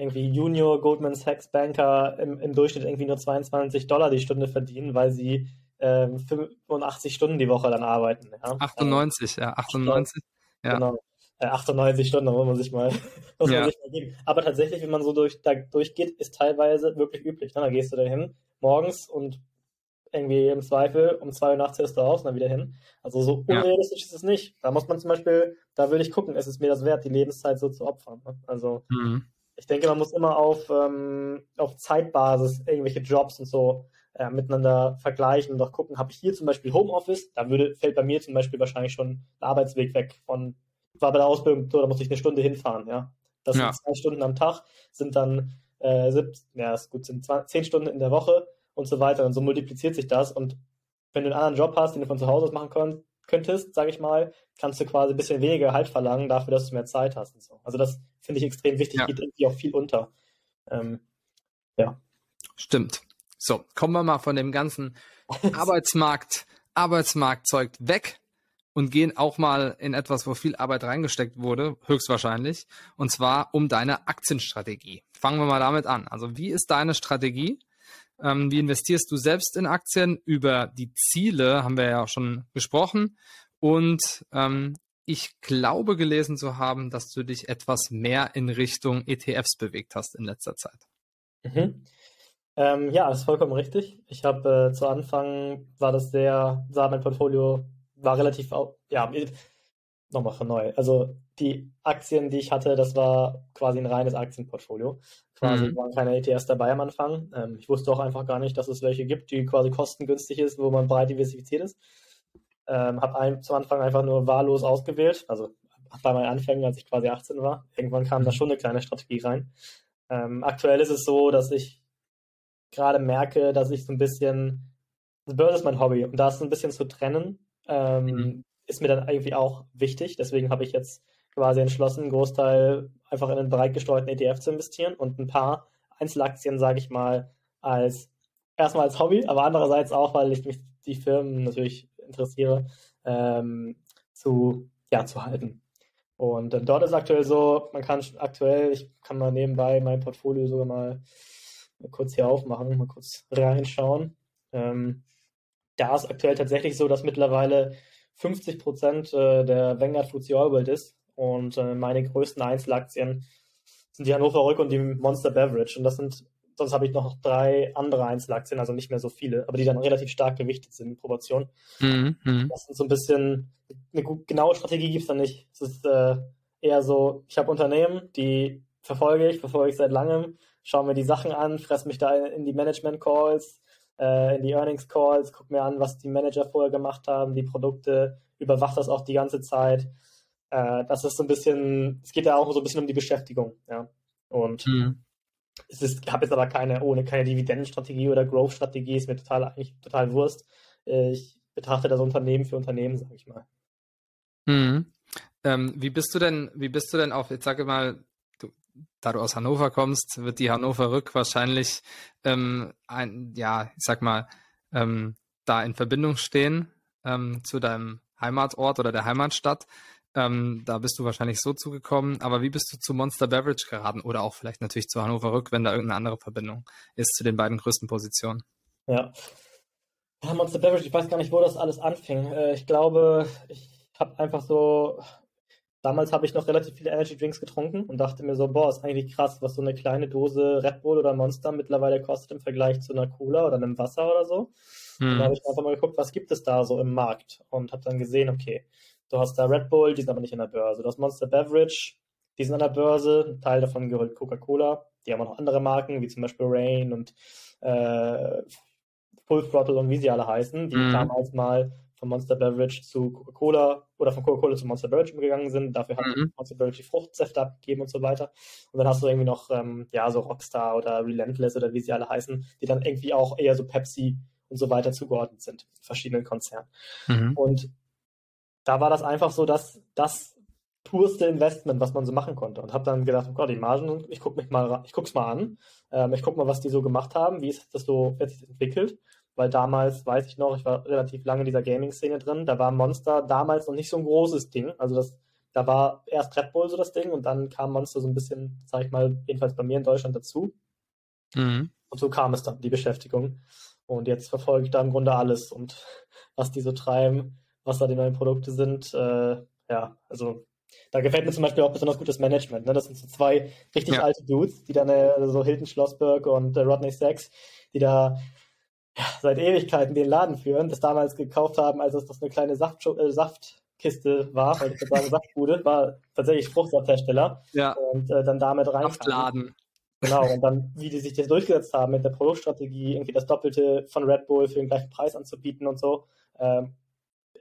irgendwie Junior Goldman Sachs Banker im, im Durchschnitt irgendwie nur 22 Dollar die Stunde verdienen, weil sie ähm, 85 Stunden die Woche dann arbeiten. Ja? 98, ja, 98. Ja. Genau. Äh, 98 Stunden, da muss man sich mal, muss ja. man sich mal geben. Aber tatsächlich, wenn man so durch, da durchgeht, ist teilweise wirklich üblich. Ne? Da gehst du da hin morgens und irgendwie im Zweifel um zwei Uhr nachts hörst du aus und dann wieder hin. Also so unrealistisch ja. ist es nicht. Da muss man zum Beispiel, da würde ich gucken, ist es mir das wert, die Lebenszeit so zu opfern. Ne? Also mhm ich denke, man muss immer auf, ähm, auf Zeitbasis irgendwelche Jobs und so äh, miteinander vergleichen und auch gucken, habe ich hier zum Beispiel Homeoffice, da würde, fällt bei mir zum Beispiel wahrscheinlich schon der Arbeitsweg weg von, war bei der Ausbildung so, da muss ich eine Stunde hinfahren, ja. Das ja. sind zwei Stunden am Tag, sind dann äh, sieb, ja, ist gut, sind zehn Stunden in der Woche und so weiter. Und so multipliziert sich das. Und wenn du einen anderen Job hast, den du von zu Hause aus machen kannst, könntest, sage ich mal, kannst du quasi ein bisschen weniger Gehalt verlangen dafür, dass du mehr Zeit hast und so. Also das finde ich extrem wichtig, ja. geht irgendwie auch viel unter. Ähm, ja. Stimmt. So, kommen wir mal von dem ganzen Arbeitsmarkt, Arbeitsmarktzeug weg und gehen auch mal in etwas, wo viel Arbeit reingesteckt wurde, höchstwahrscheinlich, und zwar um deine Aktienstrategie. Fangen wir mal damit an. Also wie ist deine Strategie? Ähm, wie investierst du selbst in Aktien? Über die Ziele haben wir ja auch schon besprochen. Und ähm, ich glaube gelesen zu haben, dass du dich etwas mehr in Richtung ETFs bewegt hast in letzter Zeit. Mhm. Ähm, ja, das ist vollkommen richtig. Ich habe äh, zu Anfang war das sehr, sah mein Portfolio war relativ, ja, nochmal von neu. Also die Aktien, die ich hatte, das war quasi ein reines Aktienportfolio. Quasi mhm. waren keine ETFs dabei am Anfang. Ähm, ich wusste auch einfach gar nicht, dass es welche gibt, die quasi kostengünstig ist, wo man breit diversifiziert ist. Ähm, habe zum Anfang einfach nur wahllos ausgewählt, also bei meinen Anfängen, als ich quasi 18 war. Irgendwann kam da mhm. schon eine kleine Strategie rein. Ähm, aktuell ist es so, dass ich gerade merke, dass ich so ein bisschen, also Börse ist mein Hobby und da ist so ein bisschen zu trennen, ähm, mhm. Ist mir dann irgendwie auch wichtig. Deswegen habe ich jetzt quasi entschlossen, einen Großteil einfach in einen breit gesteuerten ETF zu investieren und ein paar Einzelaktien, sage ich mal, als erstmal als Hobby, aber andererseits auch, weil ich mich die Firmen natürlich interessiere, ähm, zu, ja, zu halten. Und äh, dort ist aktuell so, man kann aktuell, ich kann mal nebenbei mein Portfolio sogar mal kurz hier aufmachen, mal kurz reinschauen. Ähm, da ist aktuell tatsächlich so, dass mittlerweile 50 Prozent äh, der Vanguard FTSE All World ist und äh, meine größten Einzelaktien sind die Hannover Rück und die Monster Beverage und das sind sonst habe ich noch drei andere Einzelaktien, also nicht mehr so viele, aber die dann relativ stark gewichtet sind in Proportion. Mhm, mhm. das ist so ein bisschen, eine genaue Strategie gibt es da nicht. Es ist äh, eher so, ich habe Unternehmen, die verfolge ich, verfolge ich seit langem, schaue mir die Sachen an, fresse mich da in die Management-Calls, äh, in die Earnings-Calls, gucke mir an, was die Manager vorher gemacht haben, die Produkte, überwache das auch die ganze Zeit. Äh, das ist so ein bisschen, es geht ja auch so ein bisschen um die Beschäftigung, ja. Und mhm. es ist, habe jetzt aber keine, ohne keine Dividendenstrategie oder Growth-Strategie, ist mir total eigentlich total Wurst. Ich betrachte das Unternehmen für Unternehmen, sage ich mal. Mhm. Ähm, wie bist du denn, wie bist du denn auf, jetzt sage mal, da du aus Hannover kommst, wird die Hannover Rück wahrscheinlich ähm, ein, ja, ich sag mal, ähm, da in Verbindung stehen ähm, zu deinem Heimatort oder der Heimatstadt. Ähm, da bist du wahrscheinlich so zugekommen. Aber wie bist du zu Monster Beverage geraten oder auch vielleicht natürlich zu Hannover Rück, wenn da irgendeine andere Verbindung ist zu den beiden größten Positionen? Ja. Monster Beverage, ich weiß gar nicht, wo das alles anfing. Äh, ich glaube, ich habe einfach so Damals habe ich noch relativ viele Energy Drinks getrunken und dachte mir so, boah, ist eigentlich krass, was so eine kleine Dose Red Bull oder Monster mittlerweile kostet im Vergleich zu einer Cola oder einem Wasser oder so. Hm. Und da habe ich einfach mal geguckt, was gibt es da so im Markt und habe dann gesehen, okay, du hast da Red Bull, die sind aber nicht an der Börse. Du hast Monster Beverage, die sind an der Börse. Ein Teil davon gehört Coca-Cola. Die haben auch noch andere Marken, wie zum Beispiel Rain und äh, Full Throttle und wie sie alle heißen, die hm. damals mal von Monster Beverage zu Coca-Cola oder von Coca-Cola zu Monster Beverage umgegangen sind. Dafür hat mhm. Monster Beverage die Fruchtsäfte abgegeben und so weiter. Und dann hast du irgendwie noch, ähm, ja, so Rockstar oder Relentless oder wie sie alle heißen, die dann irgendwie auch eher so Pepsi und so weiter zugeordnet sind, verschiedenen Konzernen. Mhm. Und da war das einfach so, dass das purste Investment, was man so machen konnte. Und habe dann gedacht, oh Gott, die Margen, ich gucke mich mal, ich guck's mal an, ähm, ich gucke mal, was die so gemacht haben, wie ist das so jetzt entwickelt weil damals, weiß ich noch, ich war relativ lange in dieser Gaming-Szene drin, da war Monster damals noch nicht so ein großes Ding. Also das, da war erst Red Bull so das Ding und dann kam Monster so ein bisschen, sag ich mal, jedenfalls bei mir in Deutschland dazu. Mhm. Und so kam es dann, die Beschäftigung. Und jetzt verfolge ich da im Grunde alles und was die so treiben, was da die neuen Produkte sind. Äh, ja, also da gefällt mir zum Beispiel auch besonders gutes Management. Ne? Das sind so zwei richtig ja. alte Dudes, die dann, so Hilton Schlossberg und äh, Rodney Sachs, die da ja, seit Ewigkeiten den Laden führen, das damals gekauft haben, als es das eine kleine Saft, äh, Saftkiste war, weil ich würde sagen Saftbude, war tatsächlich Fruchtsafthersteller. Ja. Und äh, dann damit rein. Saftladen. Genau, und dann, wie die sich das durchgesetzt haben mit der Produktstrategie, irgendwie das Doppelte von Red Bull für den gleichen Preis anzubieten und so. Ähm,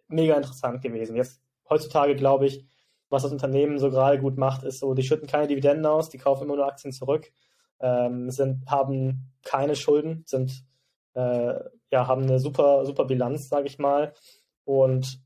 mega interessant gewesen. Jetzt heutzutage glaube ich, was das Unternehmen so gerade gut macht, ist so, die schütten keine Dividenden aus, die kaufen immer nur Aktien zurück, ähm, sind, haben keine Schulden, sind äh, ja, haben eine super, super Bilanz, sage ich mal. Und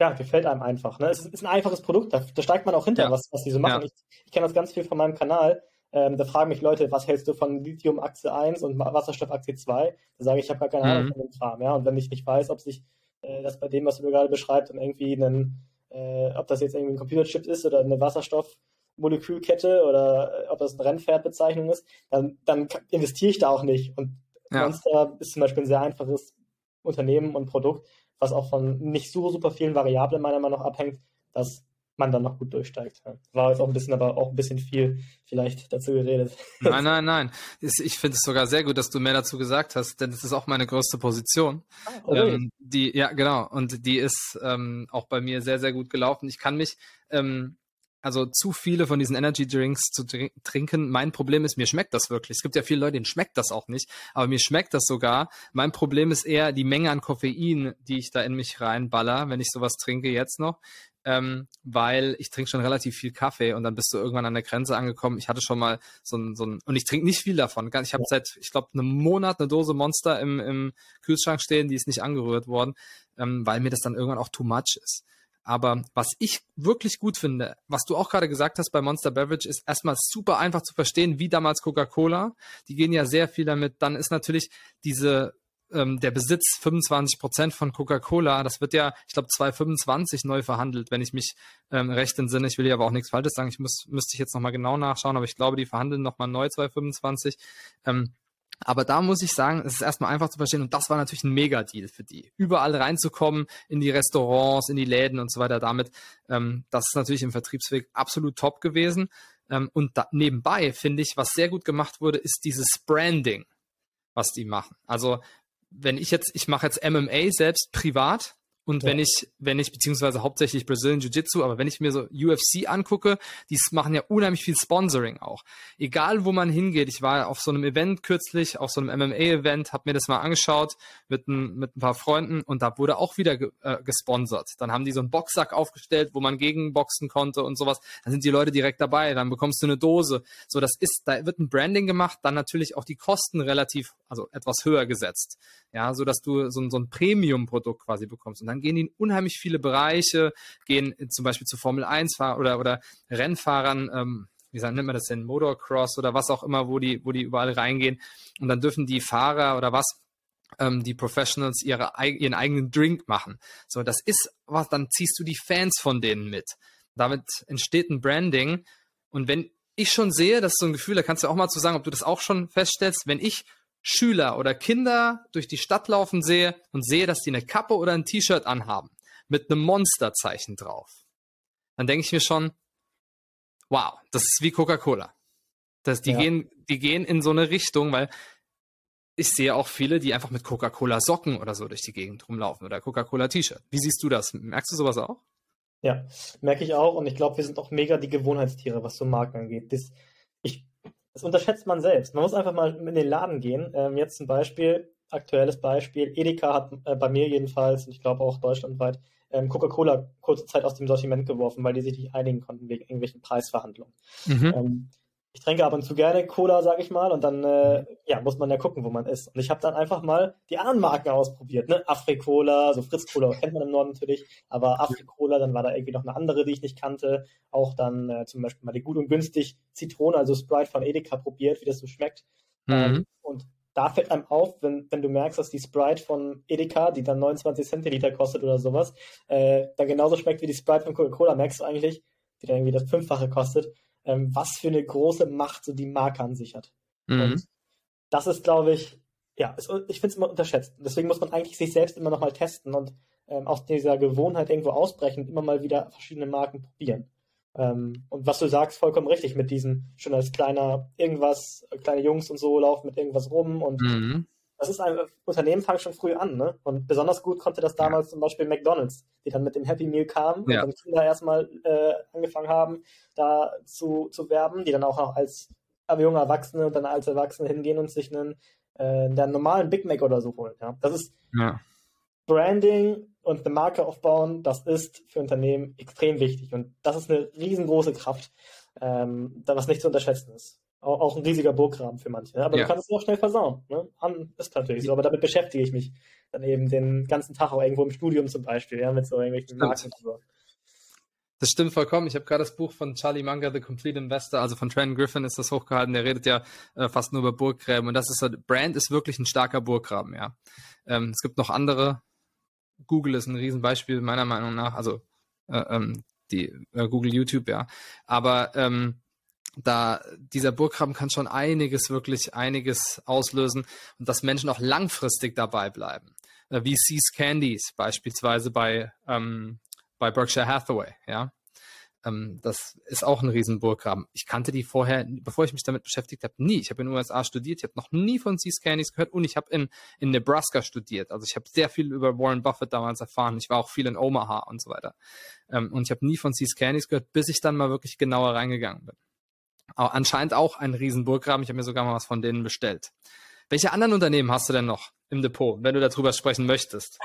ja, gefällt einem einfach. Ne? Es ist, ist ein einfaches Produkt, da, da, steigt man auch hinter, ja. was, was die so machen. Ja. Ich, ich kenne das ganz viel von meinem Kanal. Ähm, da fragen mich Leute, was hältst du von Lithium-Achse 1 und Wasserstoff-Achse 2? Da sage ich, ich habe gar keine Ahnung mhm. von dem Kram. Ja? Und wenn ich nicht weiß, ob sich äh, das bei dem, was du gerade beschreibst, um irgendwie einen, äh, ob das jetzt irgendwie ein Computerchip ist oder eine Wasserstoffmolekülkette oder äh, ob das eine Rennpferdbezeichnung ist, dann, dann investiere ich da auch nicht. Und ja. Monster ist zum Beispiel ein sehr einfaches Unternehmen und Produkt, was auch von nicht so super vielen Variablen meiner Meinung nach abhängt, dass man dann noch gut durchsteigt. War jetzt auch ein bisschen, aber auch ein bisschen viel vielleicht dazu geredet. Nein, nein, nein. Ich finde es sogar sehr gut, dass du mehr dazu gesagt hast, denn das ist auch meine größte Position. Ah, okay. ähm, die, ja, genau. Und die ist ähm, auch bei mir sehr, sehr gut gelaufen. Ich kann mich ähm, also zu viele von diesen Energy Drinks zu trinken. Mein Problem ist, mir schmeckt das wirklich. Es gibt ja viele Leute, denen schmeckt das auch nicht, aber mir schmeckt das sogar. Mein Problem ist eher die Menge an Koffein, die ich da in mich reinballer, wenn ich sowas trinke jetzt noch. Ähm, weil ich trinke schon relativ viel Kaffee und dann bist du irgendwann an der Grenze angekommen. Ich hatte schon mal so ein, so ein und ich trinke nicht viel davon. Ich habe seit, ich glaube, einem Monat eine Dose Monster im, im Kühlschrank stehen, die ist nicht angerührt worden, ähm, weil mir das dann irgendwann auch too much ist. Aber was ich wirklich gut finde, was du auch gerade gesagt hast bei Monster Beverage, ist erstmal super einfach zu verstehen, wie damals Coca-Cola. Die gehen ja sehr viel damit. Dann ist natürlich diese ähm, der Besitz 25 Prozent von Coca-Cola, das wird ja, ich glaube, 2025 neu verhandelt, wenn ich mich ähm, recht entsinne. Ich will hier aber auch nichts Falsches sagen. Ich muss, müsste ich jetzt nochmal genau nachschauen, aber ich glaube, die verhandeln nochmal neu 2025. Ähm, aber da muss ich sagen, es ist erstmal einfach zu verstehen und das war natürlich ein Mega-Deal für die. Überall reinzukommen, in die Restaurants, in die Läden und so weiter damit. Ähm, das ist natürlich im Vertriebsweg absolut top gewesen. Ähm, und da, nebenbei finde ich, was sehr gut gemacht wurde, ist dieses Branding, was die machen. Also wenn ich jetzt, ich mache jetzt MMA selbst privat, und ja. wenn ich, wenn ich, beziehungsweise hauptsächlich Brazilian Jiu-Jitsu, aber wenn ich mir so UFC angucke, die machen ja unheimlich viel Sponsoring auch. Egal wo man hingeht, ich war auf so einem Event kürzlich, auf so einem MMA-Event, habe mir das mal angeschaut mit ein, mit ein paar Freunden und da wurde auch wieder ge, äh, gesponsert. Dann haben die so einen Boxsack aufgestellt, wo man gegenboxen konnte und sowas. Dann sind die Leute direkt dabei, dann bekommst du eine Dose. So, das ist, da wird ein Branding gemacht, dann natürlich auch die Kosten relativ, also etwas höher gesetzt. Ja, so dass du so, so ein Premium-Produkt quasi bekommst. Und dann gehen die in unheimlich viele Bereiche, gehen zum Beispiel zu Formel 1 oder, oder Rennfahrern, ähm, wie nennt man das denn, Motocross oder was auch immer, wo die, wo die überall reingehen. Und dann dürfen die Fahrer oder was, ähm, die Professionals ihre, ihren eigenen Drink machen. So, das ist was, dann ziehst du die Fans von denen mit. Damit entsteht ein Branding. Und wenn ich schon sehe, das ist so ein Gefühl, da kannst du auch mal zu sagen, ob du das auch schon feststellst, wenn ich Schüler oder Kinder durch die Stadt laufen sehe und sehe, dass die eine Kappe oder ein T-Shirt anhaben mit einem Monsterzeichen drauf, dann denke ich mir schon, wow, das ist wie Coca-Cola. die, ja. gehen, die gehen in so eine Richtung, weil ich sehe auch viele, die einfach mit Coca-Cola Socken oder so durch die Gegend rumlaufen oder Coca-Cola T-Shirt. Wie siehst du das? Merkst du sowas auch? Ja, merke ich auch und ich glaube, wir sind auch mega die Gewohnheitstiere, was so Marken angeht. Das, ich das unterschätzt man selbst. Man muss einfach mal in den Laden gehen. Ähm, jetzt ein Beispiel, aktuelles Beispiel. Edeka hat äh, bei mir jedenfalls, und ich glaube auch deutschlandweit, ähm, Coca-Cola kurze Zeit aus dem Sortiment geworfen, weil die sich nicht einigen konnten wegen irgendwelchen Preisverhandlungen. Mhm. Ähm, ich trinke ab und zu gerne Cola, sag ich mal, und dann äh, ja, muss man ja gucken, wo man ist. Und ich habe dann einfach mal die anderen Marken ausprobiert, ne? Afri-Cola, so Fritz-Cola kennt man im Norden natürlich, aber Afri-Cola, dann war da irgendwie noch eine andere, die ich nicht kannte. Auch dann äh, zum Beispiel mal die gut und günstig Zitrone, also Sprite von Edeka probiert, wie das so schmeckt. Mhm. Ähm, und da fällt einem auf, wenn, wenn du merkst, dass die Sprite von Edeka, die dann 29 Centiliter kostet oder sowas, äh, dann genauso schmeckt wie die Sprite von Coca-Cola, merkst du eigentlich, die dann irgendwie das Fünffache kostet ähm, was für eine große Macht so die Marke an sich hat. Mhm. Und das ist, glaube ich, ja, ist, ich finde es immer unterschätzt. Deswegen muss man eigentlich sich selbst immer nochmal testen und ähm, aus dieser Gewohnheit irgendwo ausbrechen und immer mal wieder verschiedene Marken probieren. Ähm, und was du sagst, vollkommen richtig mit diesen schon als kleiner irgendwas, kleine Jungs und so laufen mit irgendwas rum und mhm das ist ein Unternehmen, fangen schon früh an, ne? Und besonders gut konnte das damals ja. zum Beispiel McDonalds, die dann mit dem Happy Meal kamen ja. und dann Kinder erstmal äh, angefangen haben, da zu, zu werben, die dann auch noch als junge Erwachsene und dann als Erwachsene hingehen und sich einen, äh, einen normalen Big Mac oder so holen. Ja? Das ist ja. Branding und eine Marke aufbauen, das ist für Unternehmen extrem wichtig und das ist eine riesengroße Kraft, ähm, was nicht zu unterschätzen ist. Auch, ein riesiger Burggraben für manche. Ne? Aber Ja. du kannst es auch schnell versauen. Ne? Ist natürlich so, aber damit beschäftige ich mich dann eben den ganzen Tag auch irgendwo im Studium zum Beispiel, ja, mit so irgendwelchen Stimmt. Marken und so. Das stimmt vollkommen. Ich habe gerade das Buch von Charlie Munger, The Complete Investor, also von Trent Griffin ist das hochgehalten. Der redet ja äh, fast nur über Burggräben. Und das ist so, Brand ist wirklich ein starker Burggraben, ja. Ähm, es gibt noch andere. Google ist ein Riesenbeispiel meiner Meinung nach. Also äh, ähm, die äh, Google YouTube, ja. Aber ähm, da dieser Burggraben kann schon einiges, wirklich einiges auslösen und dass Menschen auch langfristig dabei bleiben. Äh, wie Seas Candies beispielsweise bei ähm, bei Berkshire Hathaway, ja. Ähm, das ist auch ein Riesenburggraben. Ich kannte die vorher, bevor ich mich damit beschäftigt habe, nie. Ich habe in den USA studiert, ich habe noch nie von Seas Candies gehört und ich habe in, in Nebraska studiert. Also ich habe sehr viel über Warren Buffett damals erfahren. Ich war auch viel in Omaha und so weiter. Ähm, und ich habe nie von Seas Candies gehört, bis ich dann mal wirklich genauer reingegangen bin. Anscheinend auch ein Riesenburggraben. Ich habe mir sogar mal was von denen bestellt. Welche anderen Unternehmen hast du denn noch im Depot, wenn du darüber sprechen möchtest?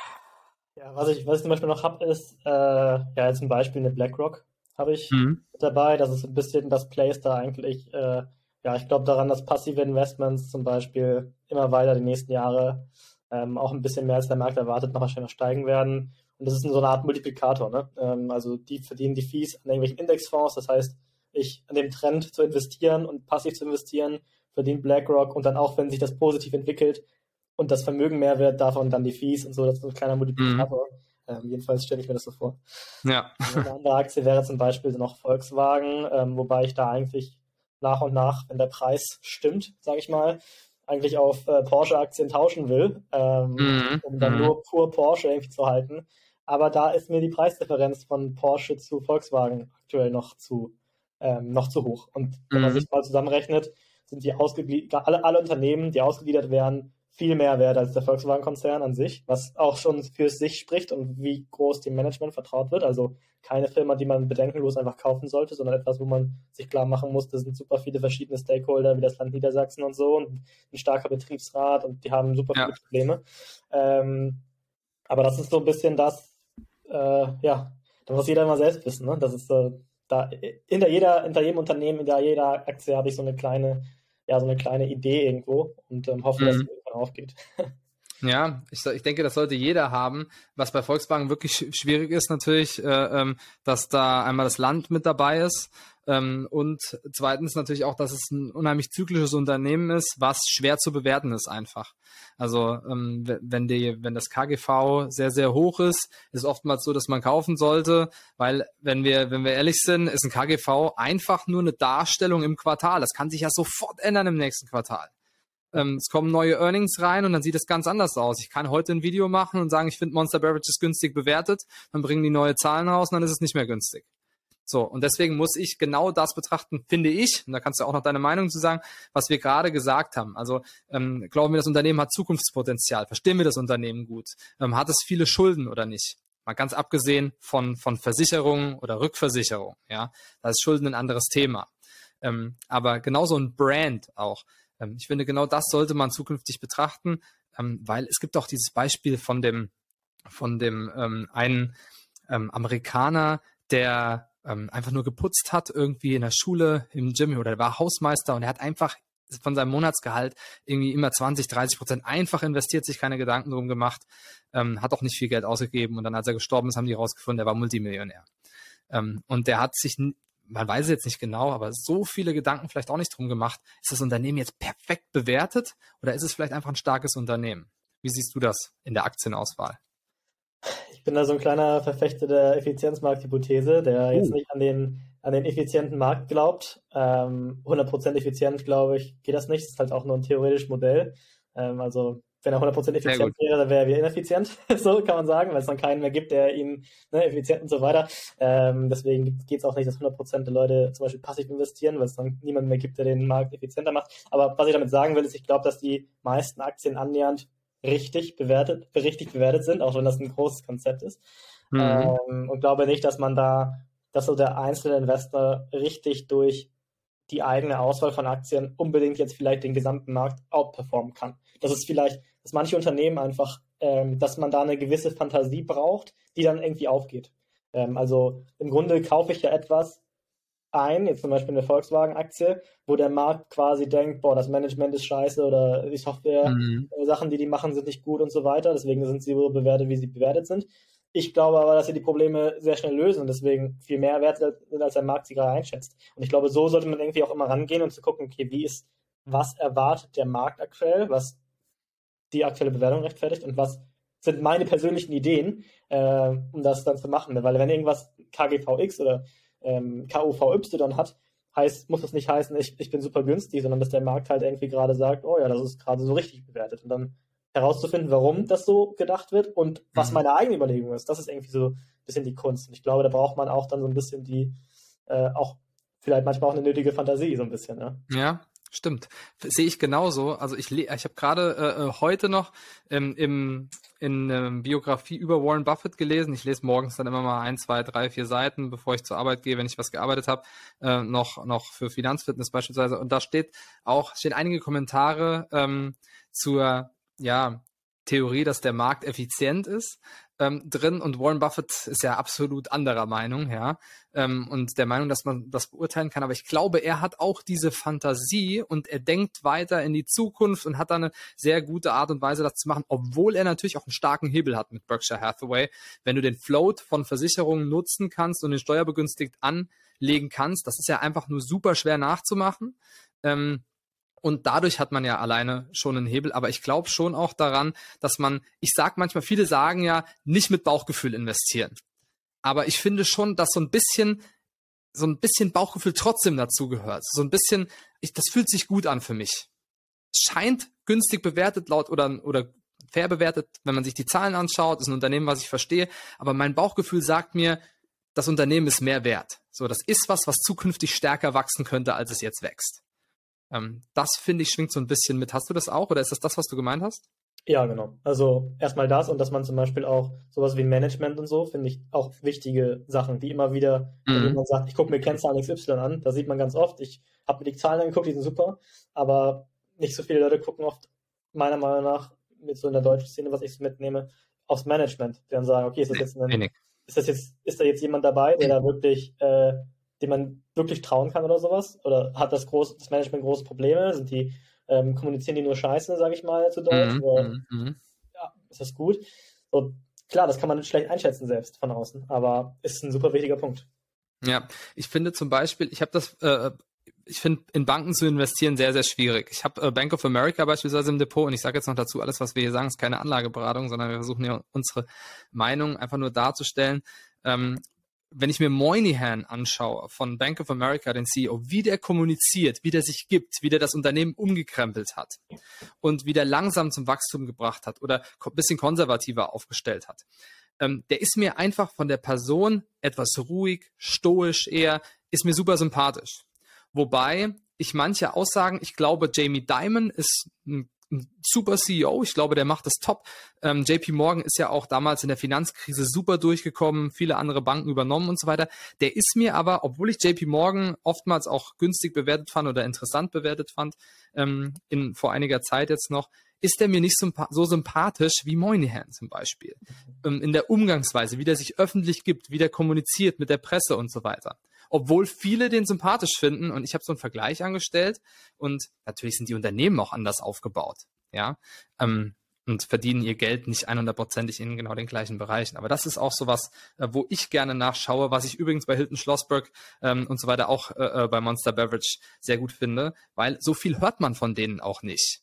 Ja, was ich, was ich zum Beispiel noch habe, ist, äh, ja, jetzt ein Beispiel eine BlackRock habe ich Mhm. dabei. Das ist ein bisschen das Place da eigentlich, äh, ja, ich glaube daran, dass passive Investments zum Beispiel immer weiter die nächsten Jahre ähm, auch ein bisschen mehr als der Markt erwartet, noch wahrscheinlich steigen werden. Und das ist so eine Art Multiplikator, ne? Ähm, also die verdienen die Fees an irgendwelchen Indexfonds, das heißt, ich an dem Trend zu investieren und passiv zu investieren, verdient BlackRock und dann auch, wenn sich das positiv entwickelt und das Vermögen mehr wird, davon dann die Fees und so, das ist so ein kleiner Multiplikator. Ähm, jedenfalls stelle ich mir das so vor. Ja. Eine andere Aktie wäre zum Beispiel noch Volkswagen, ähm, wobei ich da eigentlich nach und nach, wenn der Preis stimmt, sage ich mal, eigentlich auf äh, Porsche-Aktien tauschen will, ähm, Mhm. um dann Mhm. nur pur Porsche irgendwie zu halten. Aber da ist mir die Preisdifferenz von Porsche zu Volkswagen aktuell noch zu, ähm, noch zu hoch. Und wenn man Mhm. sich mal zusammenrechnet, sind die ausgegliedert, alle, alle Unternehmen, die ausgegliedert werden, viel mehr wert als der Volkswagen-Konzern an sich, was auch schon für sich spricht und wie groß dem Management vertraut wird. Also keine Firma, die man bedenkenlos einfach kaufen sollte, sondern etwas, wo man sich klar machen muss, das sind super viele verschiedene Stakeholder, wie das Land Niedersachsen und so und ein starker Betriebsrat und die haben super Ja. viele Probleme. Ähm, aber das ist so ein bisschen das, äh, ja, da muss jeder immer selbst wissen. Ne? Das ist so, da hinter jeder, hinter jedem Unternehmen, hinter jeder Aktie habe ich so eine kleine, ja, so eine kleine Idee irgendwo und ähm, hoffe, dass Mhm. es irgendwann aufgeht. Ja, ich, ich denke, das sollte jeder haben. Was bei Volkswagen wirklich sch- schwierig ist natürlich, äh, ähm, dass da einmal das Land mit dabei ist ähm, und zweitens natürlich auch, dass es ein unheimlich zyklisches Unternehmen ist, was schwer zu bewerten ist einfach. Also ähm, we- wenn die, wenn das KGV sehr sehr hoch ist, ist oftmals so, dass man kaufen sollte, weil wenn wir wenn wir ehrlich sind, ist ein KGV einfach nur eine Darstellung im Quartal. Das kann sich ja sofort ändern im nächsten Quartal ähm, es kommen neue Earnings rein und dann sieht es ganz anders aus. Ich kann heute ein Video machen und sagen, ich finde Monster Beverages günstig bewertet, dann bringen die neue Zahlen raus und dann ist es nicht mehr günstig. So, und deswegen muss ich genau das betrachten, finde ich, und da kannst du auch noch deine Meinung zu sagen, was wir gerade gesagt haben. Also ähm, glauben wir, das Unternehmen hat Zukunftspotenzial, verstehen wir das Unternehmen gut, ähm, hat es viele Schulden oder nicht? Mal ganz abgesehen von, von Versicherungen oder Rückversicherung, ja, da ist Schulden ein anderes Thema. Ähm, aber genauso ein Brand auch. Ähm, ich finde, genau das sollte man zukünftig betrachten, ähm, weil es gibt auch dieses Beispiel von dem, von dem ähm, einen ähm, Amerikaner, der ähm, einfach nur geputzt hat, irgendwie in der Schule, im Gym oder der war Hausmeister und er hat einfach von seinem Monatsgehalt irgendwie immer 20, 30 Prozent einfach investiert, sich keine Gedanken drum gemacht, ähm, hat auch nicht viel Geld ausgegeben und dann, als er gestorben ist, haben die rausgefunden, der war Multimillionär. Ähm, und der hat sich, man weiß es jetzt nicht genau, aber so viele Gedanken vielleicht auch nicht drum gemacht, ist das Unternehmen jetzt perfekt bewertet oder ist es vielleicht einfach ein starkes Unternehmen? Wie siehst du das in der Aktienauswahl? Ich bin da so ein kleiner Verfechter der Effizienzmarkthypothese, der jetzt Uh. nicht an den, an den effizienten Markt glaubt. Ähm, 100% effizient, glaube ich, geht das nicht. Das ist halt auch nur ein theoretisches Modell. Ähm, also, wenn er 100% gut. effizient wäre, dann wäre er wieder ineffizient. so kann man sagen, weil es dann keinen mehr gibt, der ihn ne, effizient und so weiter. Ähm, deswegen geht es auch nicht, dass 100% der Leute zum Beispiel passiv investieren, weil es dann niemanden mehr gibt, der den Markt effizienter macht. Aber was ich damit sagen will, ist, ich glaube, dass die meisten Aktien annähernd richtig bewertet, richtig bewertet sind, auch wenn das ein großes Konzept ist. Mhm. Ähm, und glaube nicht, dass man da, dass so der einzelne Investor richtig durch die eigene Auswahl von Aktien unbedingt jetzt vielleicht den gesamten Markt outperformen kann. Das ist vielleicht, dass manche Unternehmen einfach, ähm, dass man da eine gewisse Fantasie braucht, die dann irgendwie aufgeht. Ähm, also im Grunde kaufe ich ja etwas, ein, jetzt zum Beispiel eine Volkswagen-Aktie, wo der Markt quasi denkt, boah, das Management ist scheiße oder die Software, mhm. Äh, Sachen, die die machen, sind nicht gut und so weiter. Deswegen sind sie so bewertet, wie sie bewertet sind. Ich glaube aber, dass sie die Probleme sehr schnell lösen und deswegen viel mehr wert sind, als der Markt sie gerade einschätzt. Und ich glaube, so sollte man irgendwie auch immer rangehen und zu gucken, okay, wie ist, was erwartet der Markt aktuell, was die aktuelle Bewertung rechtfertigt und was sind meine persönlichen Ideen, äh, um das dann zu machen. Weil wenn irgendwas KGVX oder ähm, KUVY hat, heißt, muss das nicht heißen, ich, ich bin super günstig, sondern dass der Markt halt irgendwie gerade sagt, oh ja, das ist gerade so richtig bewertet. Und dann herauszufinden, warum das so gedacht wird und was mhm. meine eigene Überlegung ist, das ist irgendwie so ein bisschen die Kunst. Und ich glaube, da braucht man auch dann so ein bisschen die, äh, auch vielleicht manchmal auch eine nötige Fantasie, so ein bisschen. Ja, ja stimmt. Sehe ich genauso. Also ich, ich habe gerade äh, äh, heute noch ähm, im, in ähm, Biografie über Warren Buffett gelesen. Ich lese morgens dann immer mal ein, zwei, drei, vier Seiten, bevor ich zur Arbeit gehe, wenn ich was gearbeitet habe, äh, noch, noch für Finanzfitness beispielsweise. Und da steht auch, stehen einige Kommentare ähm, zur ja, Theorie, dass der Markt effizient ist ähm, drin und Warren Buffett ist ja absolut anderer Meinung, ja, ähm, und der Meinung, dass man das beurteilen kann. Aber ich glaube, er hat auch diese Fantasie und er denkt weiter in die Zukunft und hat da eine sehr gute Art und Weise, das zu machen, obwohl er natürlich auch einen starken Hebel hat mit Berkshire Hathaway. Wenn du den Float von Versicherungen nutzen kannst und den steuerbegünstigt anlegen kannst, das ist ja einfach nur super schwer nachzumachen. Ähm, und dadurch hat man ja alleine schon einen Hebel. Aber ich glaube schon auch daran, dass man, ich sag manchmal, viele sagen ja, nicht mit Bauchgefühl investieren. Aber ich finde schon, dass so ein bisschen, so ein bisschen Bauchgefühl trotzdem dazu gehört. So ein bisschen, ich, das fühlt sich gut an für mich. Scheint günstig bewertet laut oder, oder fair bewertet, wenn man sich die Zahlen anschaut, ist ein Unternehmen, was ich verstehe. Aber mein Bauchgefühl sagt mir, das Unternehmen ist mehr wert. So, das ist was, was zukünftig stärker wachsen könnte, als es jetzt wächst. Ähm, das finde ich schwingt so ein bisschen mit. Hast du das auch oder ist das das, was du gemeint hast? Ja, genau. Also erstmal das und dass man zum Beispiel auch sowas wie Management und so, finde ich auch wichtige Sachen, die immer wieder, mhm. wenn man sagt, ich gucke mir Kennzahlen XY an, da sieht man ganz oft, ich habe mir die Zahlen angeguckt, die sind super, aber nicht so viele Leute gucken oft, meiner Meinung nach, mit so in der deutschen Szene, was ich mitnehme, aufs Management. Die dann sagen, okay, ist das jetzt ein, ist das jetzt, ist da jetzt jemand dabei, der da wirklich äh, dem man wirklich trauen kann oder sowas? Oder hat das, groß, das Management große Probleme? Sind die, ähm, kommunizieren die nur Scheiße, sage ich mal, zu Deutsch? Mhm, oder, mhm, mhm. ja, ist das gut? Und klar, das kann man schlecht einschätzen selbst von außen, aber ist ein super wichtiger Punkt. Ja, ich finde zum Beispiel, ich habe das, äh, ich finde in Banken zu investieren sehr, sehr schwierig. Ich habe äh, Bank of America beispielsweise im Depot und ich sage jetzt noch dazu, alles, was wir hier sagen, ist keine Anlageberatung, sondern wir versuchen ja unsere Meinung einfach nur darzustellen. Ähm, wenn ich mir Moynihan anschaue von Bank of America, den CEO, wie der kommuniziert, wie der sich gibt, wie der das Unternehmen umgekrempelt hat und wie der langsam zum Wachstum gebracht hat oder ein bisschen konservativer aufgestellt hat, ähm, der ist mir einfach von der Person etwas ruhig, stoisch eher, ist mir super sympathisch. Wobei ich manche Aussagen, ich glaube, Jamie Dimon ist ein super CEO. Ich glaube, der macht das top. Ähm, JP Morgan ist ja auch damals in der Finanzkrise super durchgekommen, viele andere Banken übernommen und so weiter. Der ist mir aber, obwohl ich JP Morgan oftmals auch günstig bewertet fand oder interessant bewertet fand, ähm, in, vor einiger Zeit jetzt noch, ist er mir nicht so sympathisch wie Moynihan zum Beispiel. Ähm, in der Umgangsweise, wie der sich öffentlich gibt, wie der kommuniziert mit der Presse und so weiter obwohl viele den sympathisch finden. Und ich habe so einen Vergleich angestellt und natürlich sind die Unternehmen auch anders aufgebaut, ja, ähm, und verdienen ihr Geld nicht 100%ig in genau den gleichen Bereichen. Aber das ist auch so was, äh, wo ich gerne nachschaue, was ich übrigens bei Hilton Schlossberg ähm, und so weiter auch äh, äh, bei Monster Beverage sehr gut finde, weil so viel hört man von denen auch nicht.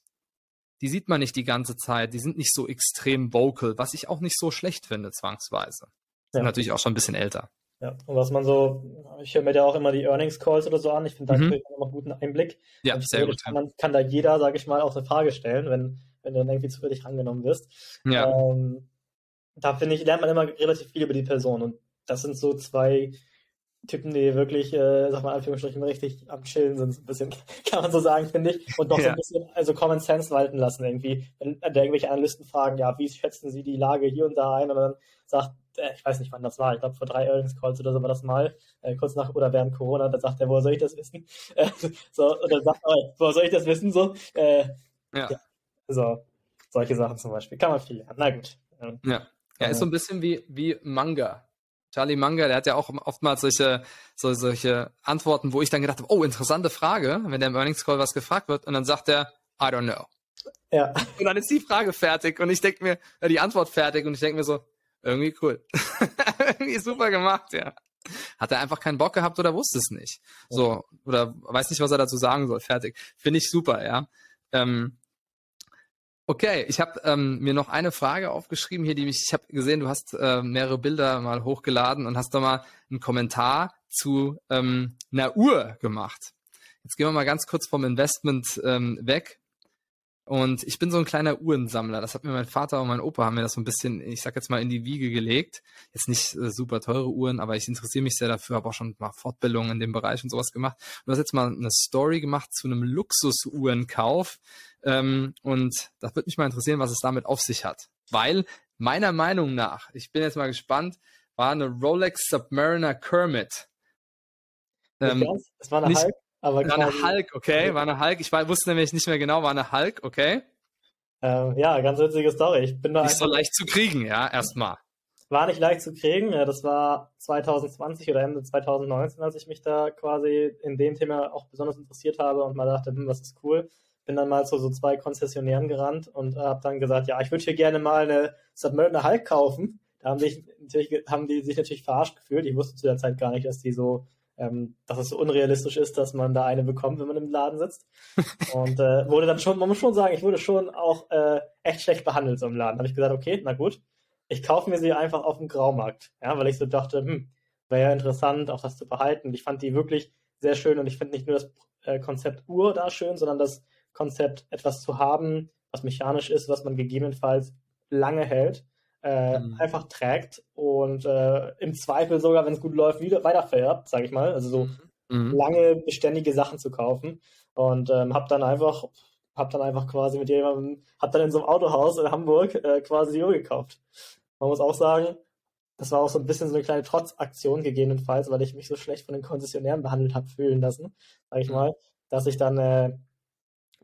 Die sieht man nicht die ganze Zeit, die sind nicht so extrem vocal, was ich auch nicht so schlecht finde, zwangsweise. Sind natürlich auch schon ein bisschen älter. Ja, und was man so, ich höre mir da auch immer die Earnings Calls oder so an. Ich finde, da mhm. kriegt man immer einen guten Einblick. Ja, und sehr gut. Man, kann da jeder, sage ich mal, auch eine Frage stellen, wenn, wenn du dann irgendwie zufällig rangenommen wirst. Ja. Ähm, da finde ich, lernt man immer relativ viel über die Person. Und das sind so zwei Typen, die wirklich, äh, sag mal, Anführungsstrichen richtig am Chillen sind, so ein bisschen, kann man so sagen, finde ich. Und doch ja. so ein bisschen, also Common Sense walten lassen irgendwie. Wenn da irgendwelche Analysten fragen, ja, wie schätzen sie die Lage hier und da ein? Und dann sagt, ich weiß nicht, wann das war, ich glaube vor drei Earnings Calls oder so war das mal, äh, kurz nach oder während Corona, da sagt er, woher soll ich das wissen? Äh, so, oder sagt, oh, woher soll ich das wissen? So, äh, ja. ja. So, solche Sachen zum Beispiel. Kann man viel lernen. Na gut. Ja. Ja, ist so ein bisschen wie, wie Manga. Charlie Munger, der hat ja auch oftmals solche, so, solche Antworten, wo ich dann gedacht habe, oh, interessante Frage, wenn der im Earnings Call was gefragt wird und dann sagt er, I don't know. Ja. Und dann ist die Frage fertig und ich denke mir, äh, die Antwort fertig und ich denke mir so, irgendwie cool. irgendwie super gemacht, ja. Hat er einfach keinen Bock gehabt oder wusste es nicht. So, oder weiß nicht, was er dazu sagen soll. Fertig. Finde ich super, ja. Ähm, okay, ich habe ähm, mir noch eine Frage aufgeschrieben hier, die mich, ich habe gesehen, du hast äh, mehrere Bilder mal hochgeladen und hast da mal einen Kommentar zu ähm, einer Uhr gemacht. Jetzt gehen wir mal ganz kurz vom Investment ähm, weg und ich bin so ein kleiner Uhrensammler. Das hat mir mein Vater und mein Opa haben mir das so ein bisschen, ich sag jetzt mal, in die Wiege gelegt. Jetzt nicht äh, super teure Uhren, aber ich interessiere mich sehr dafür, habe auch schon mal Fortbildungen in dem Bereich und sowas gemacht. Du hast jetzt mal eine Story gemacht zu einem Luxusuhrenkauf. Ähm, und das würde mich mal interessieren, was es damit auf sich hat. Weil meiner Meinung nach, ich bin jetzt mal gespannt, war eine Rolex Submariner Kermit. Ähm, das war eine nicht, Hulk? Aber war eine Hulk, okay, war eine Hulk. Ich wusste nämlich nicht mehr genau, war eine Hulk, okay. Ähm, ja, ganz witzige Story. Ich bin da nicht so leicht zu kriegen, ja, erstmal. War nicht leicht zu kriegen. Ja, das war 2020 oder Ende 2019, als ich mich da quasi in dem Thema auch besonders interessiert habe und mal dachte, hm, was ist cool. Bin dann mal zu so zwei Konzessionären gerannt und habe dann gesagt, ja, ich würde hier gerne mal eine Submariner Hulk kaufen. Da haben, sich natürlich, haben die sich natürlich verarscht gefühlt. Ich wusste zu der Zeit gar nicht, dass die so ähm, dass es so unrealistisch ist, dass man da eine bekommt, wenn man im Laden sitzt. Und äh, wurde dann schon, man muss schon sagen, ich wurde schon auch äh, echt schlecht behandelt so im Laden. Da habe ich gesagt, okay, na gut, ich kaufe mir sie einfach auf dem Graumarkt, ja, weil ich so dachte, hm, wäre ja interessant, auch das zu behalten. Ich fand die wirklich sehr schön und ich finde nicht nur das äh, Konzept Uhr da schön, sondern das Konzept, etwas zu haben, was mechanisch ist, was man gegebenenfalls lange hält äh, mhm. einfach trägt und äh, im Zweifel sogar, wenn es gut läuft, wieder weiterfährt, sage ich mal. Also so mhm. lange beständige Sachen zu kaufen und ähm, habe dann einfach hab dann einfach quasi mit jemandem, hab dann in so einem Autohaus in Hamburg äh, quasi die Uhr gekauft. Man muss auch sagen, das war auch so ein bisschen so eine kleine Trotzaktion gegebenenfalls, weil ich mich so schlecht von den Konzessionären behandelt habe fühlen lassen, sage ich mhm. mal, dass ich dann äh,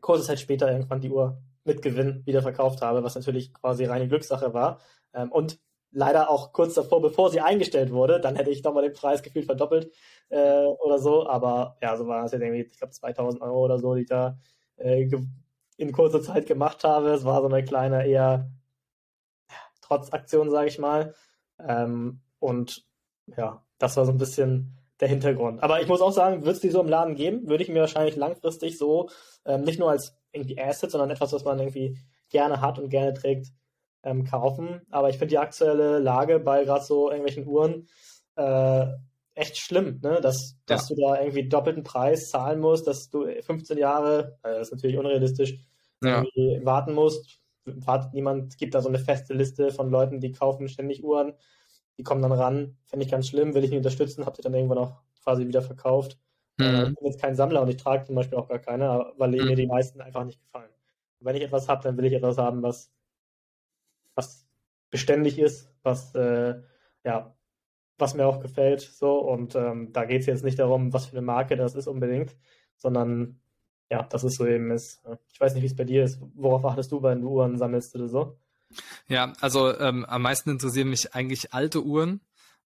kurze Zeit später irgendwann die Uhr mit Gewinn wieder verkauft habe, was natürlich quasi reine Glückssache war. Ähm, und leider auch kurz davor, bevor sie eingestellt wurde, dann hätte ich nochmal den Preis gefühlt verdoppelt äh, oder so. Aber ja, so war es ja irgendwie, ich glaube 2000 Euro oder so, die ich da äh, in kurzer Zeit gemacht habe. Es war so eine kleine eher Trotzaktion, sage ich mal. Ähm, und ja, das war so ein bisschen der Hintergrund. Aber ich muss auch sagen, würde es die so im Laden geben, würde ich mir wahrscheinlich langfristig so ähm, nicht nur als irgendwie Asset, sondern etwas, was man irgendwie gerne hat und gerne trägt, ähm, kaufen. Aber ich finde die aktuelle Lage bei gerade so irgendwelchen Uhren äh, echt schlimm, ne? dass, dass ja. du da irgendwie doppelten Preis zahlen musst, dass du 15 Jahre, also das ist natürlich unrealistisch, ja. warten musst. Wartet niemand, gibt da so eine feste Liste von Leuten, die kaufen ständig Uhren, die kommen dann ran, finde ich ganz schlimm, will ich nicht unterstützen, habt ihr dann irgendwann auch quasi wieder verkauft. Mhm. Äh, ich bin jetzt kein Sammler und ich trage zum Beispiel auch gar keine, weil mhm. mir die meisten einfach nicht gefallen. Und wenn ich etwas habe, dann will ich etwas haben, was beständig ist, was äh, ja, was mir auch gefällt. So, und ähm, da geht es jetzt nicht darum, was für eine Marke das ist unbedingt, sondern ja, dass es so eben ist. Ich weiß nicht, wie es bei dir ist. Worauf achtest du, wenn du Uhren sammelst oder so? Ja, also ähm, am meisten interessieren mich eigentlich alte Uhren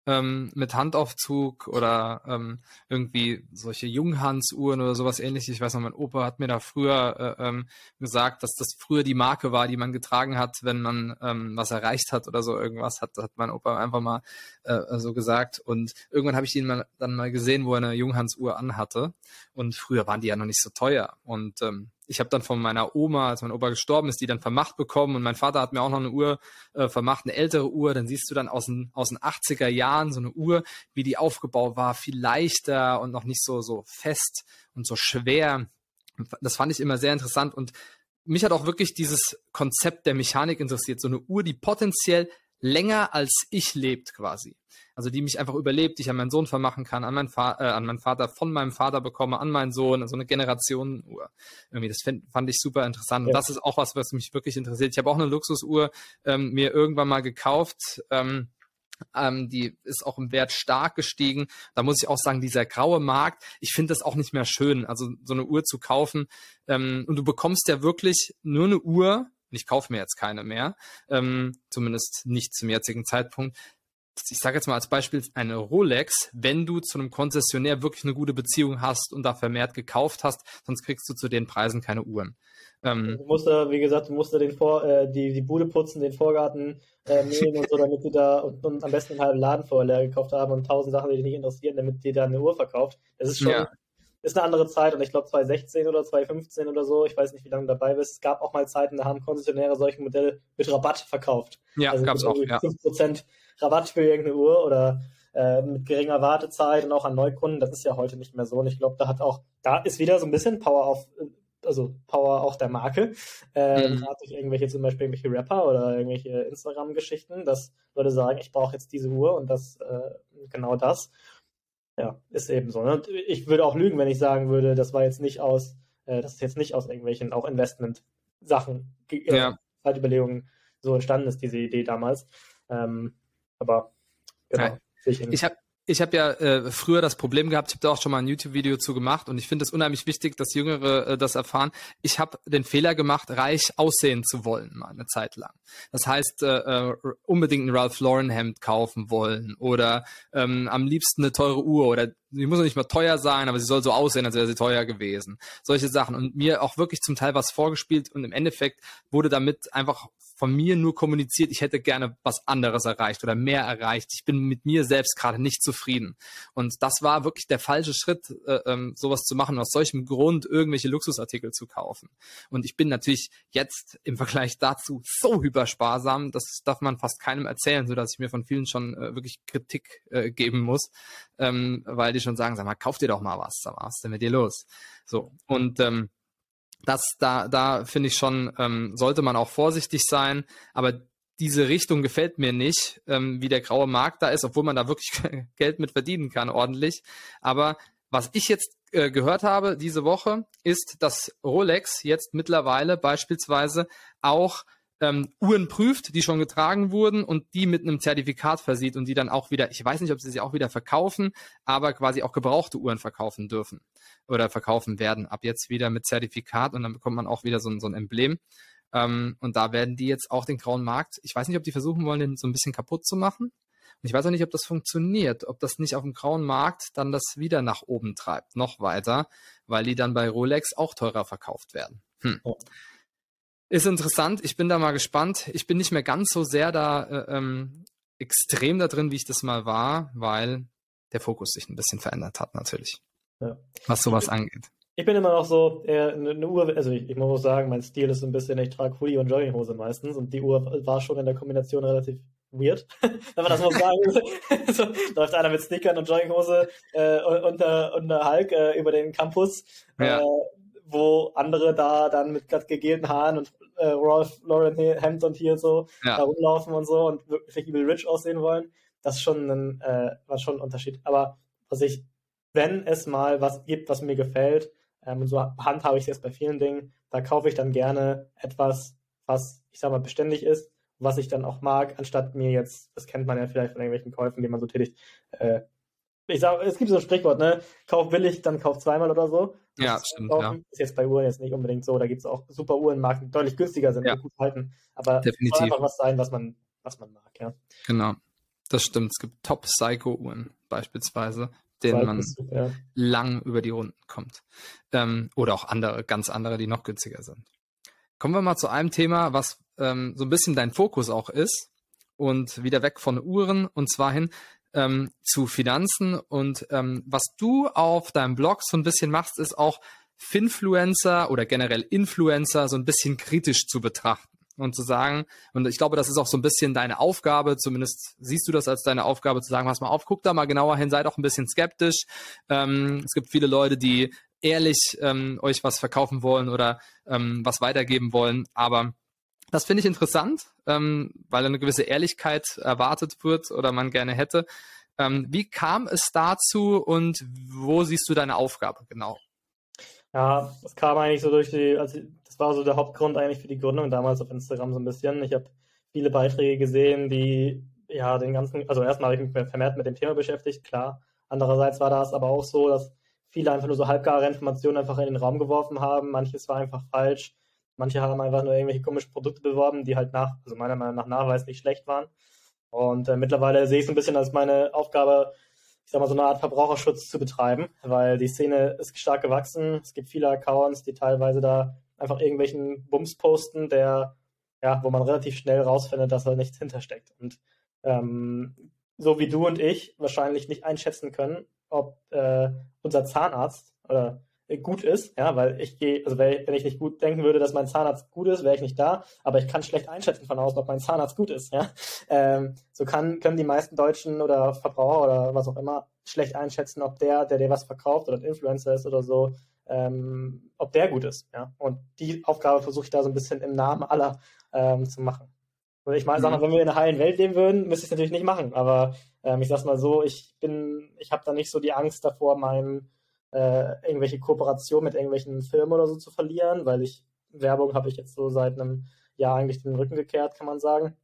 ähm, mit Handaufzug oder ähm, irgendwie solche Junghansuhren oder sowas ähnliches. Ich weiß noch, mein Opa hat mir da früher äh, ähm, gesagt, dass das früher die Marke war, die man getragen hat, wenn man ähm, was erreicht hat oder so irgendwas, hat, hat mein Opa einfach mal äh, so gesagt. Und irgendwann habe ich ihn mal, dann mal gesehen, wo er eine Junghansuhr anhatte. Und früher waren die ja noch nicht so teuer. Und ähm, ich habe dann von meiner Oma, als mein Opa gestorben ist, die dann vermacht bekommen und mein Vater hat mir auch noch eine Uhr äh, vermacht, eine ältere Uhr. Dann siehst du dann aus den, aus den 80er Jahren so eine Uhr, wie die aufgebaut war, viel leichter und noch nicht so, so fest und so schwer. Das fand ich immer sehr interessant und mich hat auch wirklich dieses Konzept der Mechanik interessiert. So eine Uhr, die potenziell länger als ich lebt quasi. Also die mich einfach überlebt, die ich an meinen Sohn vermachen kann, an, meinen, Fa äh, an meinen Vater, von meinem Vater bekomme, an meinen Sohn, so eine Generationenuhr. Irgendwie, das fand, fand ich super interessant. Ja. Und das ist auch was, was mich wirklich interessiert. Ich habe auch eine Luxusuhr ähm, mir irgendwann mal gekauft. Ähm, ähm, die ist auch im Wert stark gestiegen. Da muss ich auch sagen, dieser graue Markt, ich finde das auch nicht mehr schön, also so eine Uhr zu kaufen. Ähm, und du bekommst ja wirklich nur eine Uhr, und ich kaufe mir jetzt keine mehr, ähm, zumindest nicht zum jetzigen Zeitpunkt, ich sage jetzt mal als Beispiel eine Rolex, wenn du zu einem Konzessionär wirklich eine gute Beziehung hast und da vermehrt gekauft hast, sonst kriegst du zu den Preisen keine Uhren. Ähm, du musst da, wie gesagt, du musst da den Vor, äh, die, die Bude putzen, den Vorgarten äh, mähen und so, damit die da und, und, am besten einen halben Laden vorher leer gekauft haben und tausend Sachen, die dich nicht interessieren, damit die da eine Uhr verkauft. Das ist schon, ja. Ist eine andere Zeit und ich glaube 2016 oder 2015 oder so, ich weiß nicht, wie lange du dabei bist, es gab auch mal Zeiten, da haben Konzessionäre solche Modelle mit Rabatt verkauft. Ja, also gab's auch, ja. 5% Rabatt für irgendeine Uhr oder äh, mit geringer Wartezeit und auch an Neukunden. Das ist ja heute nicht mehr so. Und ich glaube, da hat auch, da ist wieder so ein bisschen Power auf, also Power auch der Marke, äh, mhm. gerade durch irgendwelche zum Beispiel irgendwelche Rapper oder irgendwelche Instagram-Geschichten, dass Leute sagen, ich brauche jetzt diese Uhr und das äh, genau das. Ja, ist eben so. Ne? Und ich würde auch lügen, wenn ich sagen würde, das war jetzt nicht aus, äh, das ist jetzt nicht aus irgendwelchen auch Investment-Sachen, äh, ja. Zeitüberlegungen so entstanden ist, diese Idee damals. Ähm, aber genau. Ja. Ich habe ich habe ja äh, früher das Problem gehabt, ich habe da auch schon mal ein YouTube-Video zu gemacht und ich finde es unheimlich wichtig, dass Jüngere äh, das erfahren. Ich habe den Fehler gemacht, reich aussehen zu wollen, mal eine Zeit lang. Das heißt, äh, äh, unbedingt ein Ralph Lauren Hemd kaufen wollen oder ähm, am liebsten eine teure Uhr oder sie muss nicht mal teuer sein, aber sie soll so aussehen, als wäre sie teuer gewesen. Solche Sachen und mir auch wirklich zum Teil was vorgespielt und im Endeffekt wurde damit einfach von mir nur kommuniziert, ich hätte gerne was anderes erreicht oder mehr erreicht. Ich bin mit mir selbst gerade nicht zufrieden. Und das war wirklich der falsche Schritt, äh, ähm, sowas zu machen, aus solchem Grund irgendwelche Luxusartikel zu kaufen. Und ich bin natürlich jetzt im Vergleich dazu so hypersparsam, das darf man fast keinem erzählen, so ich mir von vielen schon äh, wirklich Kritik äh, geben muss, ähm, weil die schon sagen, sag mal, kauf dir doch mal was, was ist denn mit dir los? So. Und ähm, das, da, da finde ich schon, ähm, sollte man auch vorsichtig sein, aber diese Richtung gefällt mir nicht, ähm, wie der graue Markt da ist, obwohl man da wirklich Geld mit verdienen kann, ordentlich. Aber was ich jetzt äh, gehört habe diese Woche, ist, dass Rolex jetzt mittlerweile beispielsweise auch ähm, Uhren prüft, die schon getragen wurden und die mit einem Zertifikat versieht und die dann auch wieder, ich weiß nicht, ob sie sie auch wieder verkaufen, aber quasi auch gebrauchte Uhren verkaufen dürfen oder verkaufen werden. Ab jetzt wieder mit Zertifikat und dann bekommt man auch wieder so ein, so ein Emblem. Ähm, und da werden die jetzt auch den grauen Markt, ich weiß nicht, ob die versuchen wollen, den so ein bisschen kaputt zu machen. Und ich weiß auch nicht, ob das funktioniert, ob das nicht auf dem grauen Markt dann das wieder nach oben treibt, noch weiter, weil die dann bei Rolex auch teurer verkauft werden. Hm. Oh. Ist interessant. Ich bin da mal gespannt. Ich bin nicht mehr ganz so sehr da äh, ähm, extrem da drin, wie ich das mal war, weil der Fokus sich ein bisschen verändert hat, natürlich. Ja. Was sowas angeht. Ich bin immer noch so eher eine Uhr, also ich, ich muss sagen, mein Stil ist ein bisschen, ich trage Hoodie und Jogginghose meistens und die Uhr war schon in der Kombination relativ weird, wenn man das mal sagen so, läuft einer mit Sneakern und Jogginghose äh, unter, unter Hulk äh, über den Campus, ja. äh, wo andere da dann mit gerade gegelten Haaren und äh, Ralph Lauren Hemd und hier so ja. da rumlaufen und so und wirklich übel rich aussehen wollen. Das ist schon ein, äh, war schon ein Unterschied. Aber was ich, wenn es mal was gibt, was mir gefällt, ähm, und so handhabe ich es jetzt bei vielen Dingen, da kaufe ich dann gerne etwas, was, ich sag mal, beständig ist, was ich dann auch mag, anstatt mir jetzt, das kennt man ja vielleicht von irgendwelchen Käufen, die man so tätigt, äh, ich sag, es gibt so ein Sprichwort, ne? Kauf billig, dann kauf zweimal oder so. Ja, stimmt. Ja. Ist jetzt bei Uhren jetzt nicht unbedingt so. Da gibt es auch super Uhrenmarken, die deutlich günstiger sind, ja. gut halten. Aber Definitiv. soll einfach was sein, was man, was man mag, ja. Genau. Das stimmt. Es gibt Top-Psycho-Uhren beispielsweise, denen man ja. lang über die Runden kommt. Ähm, oder auch andere, ganz andere, die noch günstiger sind. Kommen wir mal zu einem Thema, was ähm, so ein bisschen dein Fokus auch ist und wieder weg von Uhren und zwar hin ähm, zu Finanzen. Und ähm, was du auf deinem Blog so ein bisschen machst, ist auch Finfluencer oder generell Influencer so ein bisschen kritisch zu betrachten und zu sagen, und ich glaube, das ist auch so ein bisschen deine Aufgabe, zumindest siehst du das als deine Aufgabe, zu sagen, pass mal auf, guck da mal genauer hin, seid auch ein bisschen skeptisch. Ähm, es gibt viele Leute, die ehrlich ähm, euch was verkaufen wollen oder ähm, was weitergeben wollen, aber das finde ich interessant, ähm, weil eine gewisse Ehrlichkeit erwartet wird oder man gerne hätte. Ähm, wie kam es dazu und wo siehst du deine Aufgabe genau? Ja, das kam eigentlich so durch die, also das war so der Hauptgrund eigentlich für die Gründung damals auf Instagram so ein bisschen. Ich habe viele Beiträge gesehen, die ja den ganzen, also erstmal habe ich mich vermehrt mit dem Thema beschäftigt, klar. Andererseits war das aber auch so, dass viele einfach nur so halbgare Informationen einfach in den Raum geworfen haben. Manches war einfach falsch. Manche haben einfach nur irgendwelche komischen Produkte beworben, die halt nach, also meiner Meinung nach nachweislich schlecht waren. Und äh, mittlerweile sehe ich es ein bisschen als meine Aufgabe, ich sag mal, so eine Art Verbraucherschutz zu betreiben, weil die Szene ist stark gewachsen. Es gibt viele Accounts, die teilweise da einfach irgendwelchen Bums posten, der, ja, wo man relativ schnell rausfindet, dass da nichts hintersteckt. Und ähm, so wie du und ich wahrscheinlich nicht einschätzen können, ob äh, unser Zahnarzt oder gut ist, ja, weil ich gehe, also wenn ich nicht gut denken würde, dass mein Zahnarzt gut ist, wäre ich nicht da, aber ich kann schlecht einschätzen von außen, ob mein Zahnarzt gut ist, ja. Ähm, so kann, können die meisten Deutschen oder Verbraucher oder was auch immer schlecht einschätzen, ob der, der dir was verkauft oder ein Influencer ist oder so, ähm, ob der gut ist, ja. Und die Aufgabe versuche ich da so ein bisschen im Namen aller ähm, zu machen. Und ich meine, mhm. sag mal, wenn wir in einer heilen Welt leben würden, müsste ich es natürlich nicht machen, aber ähm, ich sag's mal so, ich bin, ich habe da nicht so die Angst davor, meinem äh, irgendwelche Kooperationen mit irgendwelchen Firmen oder so zu verlieren, weil ich Werbung habe ich jetzt so seit einem Jahr eigentlich den Rücken gekehrt, kann man sagen.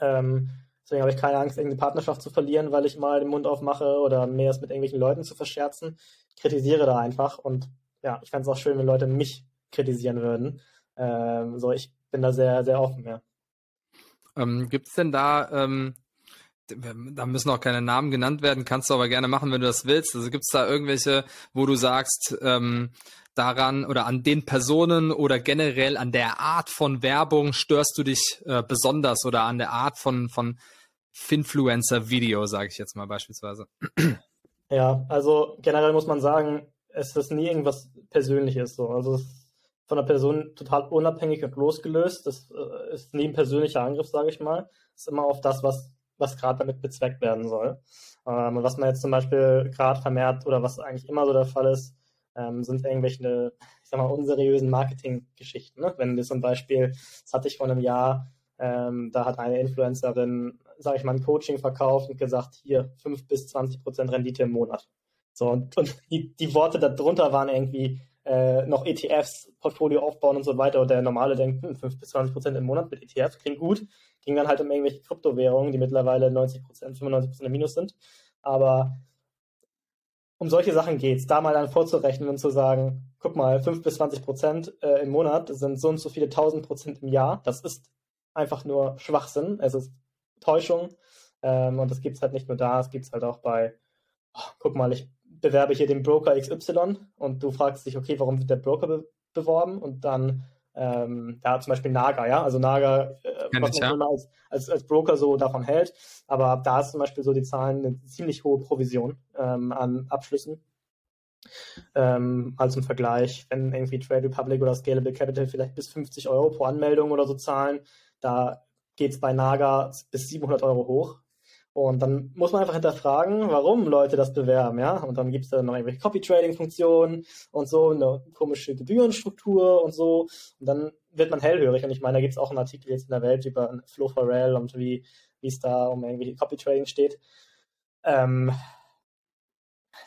Ähm, deswegen habe ich keine Angst, irgendeine Partnerschaft zu verlieren, weil ich mal den Mund aufmache oder mehr es mit irgendwelchen Leuten zu verscherzen. Ich kritisiere da einfach und ja, ich fände es auch schön, wenn Leute mich kritisieren würden. Ähm, so, ich bin da sehr, sehr offen, ja. Ähm, Gibt es denn da ähm, da müssen auch keine Namen genannt werden, kannst du aber gerne machen, wenn du das willst. Also gibt es da irgendwelche, wo du sagst, ähm, daran oder an den Personen oder generell an der Art von Werbung störst du dich äh, besonders oder an der Art von, von Finfluencer-Video, sage ich jetzt mal beispielsweise? Ja, also generell muss man sagen, es ist nie irgendwas Persönliches so. Also es ist von der Person total unabhängig und losgelöst. Das äh, ist nie ein persönlicher Angriff, sage ich mal. Es ist immer auf das, was was gerade damit bezweckt werden soll. Ähm, und was man jetzt zum Beispiel gerade vermehrt oder was eigentlich immer so der Fall ist, ähm, sind irgendwelche, ich sag mal, unseriösen Marketinggeschichten. Ne? Wenn wir zum Beispiel, das hatte ich vor einem Jahr, ähm, da hat eine Influencerin, sage ich mal, ein Coaching verkauft und gesagt, hier 5 bis 20 Prozent Rendite im Monat. So, und, und die, die Worte darunter waren irgendwie äh, noch ETFs, Portfolio aufbauen und so weiter. Und der normale denkt, hm, 5 bis 20 Prozent im Monat mit ETFs klingt gut ging dann halt um irgendwelche Kryptowährungen, die mittlerweile 90 Prozent, 95 Prozent im Minus sind. Aber um solche Sachen geht es, da mal dann vorzurechnen und zu sagen, guck mal, 5 bis 20 Prozent äh, im Monat sind so und so viele 1000 Prozent im Jahr. Das ist einfach nur Schwachsinn. Es ist Täuschung. Ähm, und das gibt es halt nicht nur da, es gibt es halt auch bei, oh, guck mal, ich bewerbe hier den Broker XY und du fragst dich, okay, warum wird der Broker be beworben? Und dann ähm, da zum Beispiel Naga, ja, also Naga, äh, was man ja. als, als, als Broker so davon hält, aber da ist zum Beispiel so die Zahlen eine ziemlich hohe Provision ähm, an Abschlüssen. Ähm, also im Vergleich, wenn irgendwie Trade Republic oder Scalable Capital vielleicht bis 50 Euro pro Anmeldung oder so zahlen, da geht es bei Naga bis 700 Euro hoch. Und dann muss man einfach hinterfragen, warum Leute das bewerben, ja. Und dann gibt es da noch irgendwelche Copy-Trading-Funktionen und so, eine komische Gebührenstruktur und so. Und dann wird man hellhörig. Und ich meine, da gibt es auch einen Artikel jetzt in der Welt über Flo Farrell und wie es da um irgendwie Copy-Trading steht. Ähm,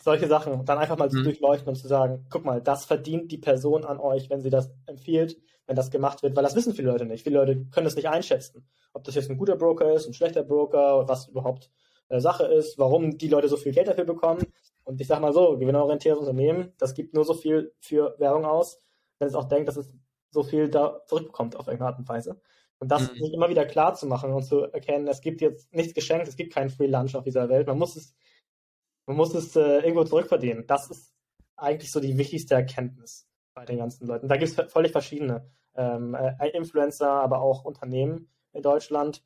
solche Sachen dann einfach mal zu mhm. durchleuchten und zu sagen, guck mal, das verdient die Person an euch, wenn sie das empfiehlt, wenn das gemacht wird, weil das wissen viele Leute nicht. Viele Leute können das nicht einschätzen, ob das jetzt ein guter Broker ist, ein schlechter Broker, was überhaupt äh, Sache ist, warum die Leute so viel Geld dafür bekommen. Und ich sag mal so, gewinnorientiertes Unternehmen, das gibt nur so viel für Werbung aus, wenn es auch denkt, dass es so viel da zurückbekommt auf irgendeine Art und Weise. Und das mhm. immer wieder klar zu machen und zu erkennen, es gibt jetzt nichts geschenkt, es gibt keinen Free Lunch auf dieser Welt. Man muss es, man muss es äh, irgendwo zurückverdienen. Das ist eigentlich so die wichtigste Erkenntnis bei den ganzen Leuten. Da gibt es völlig verschiedene ähm, äh, Influencer, aber auch Unternehmen in Deutschland.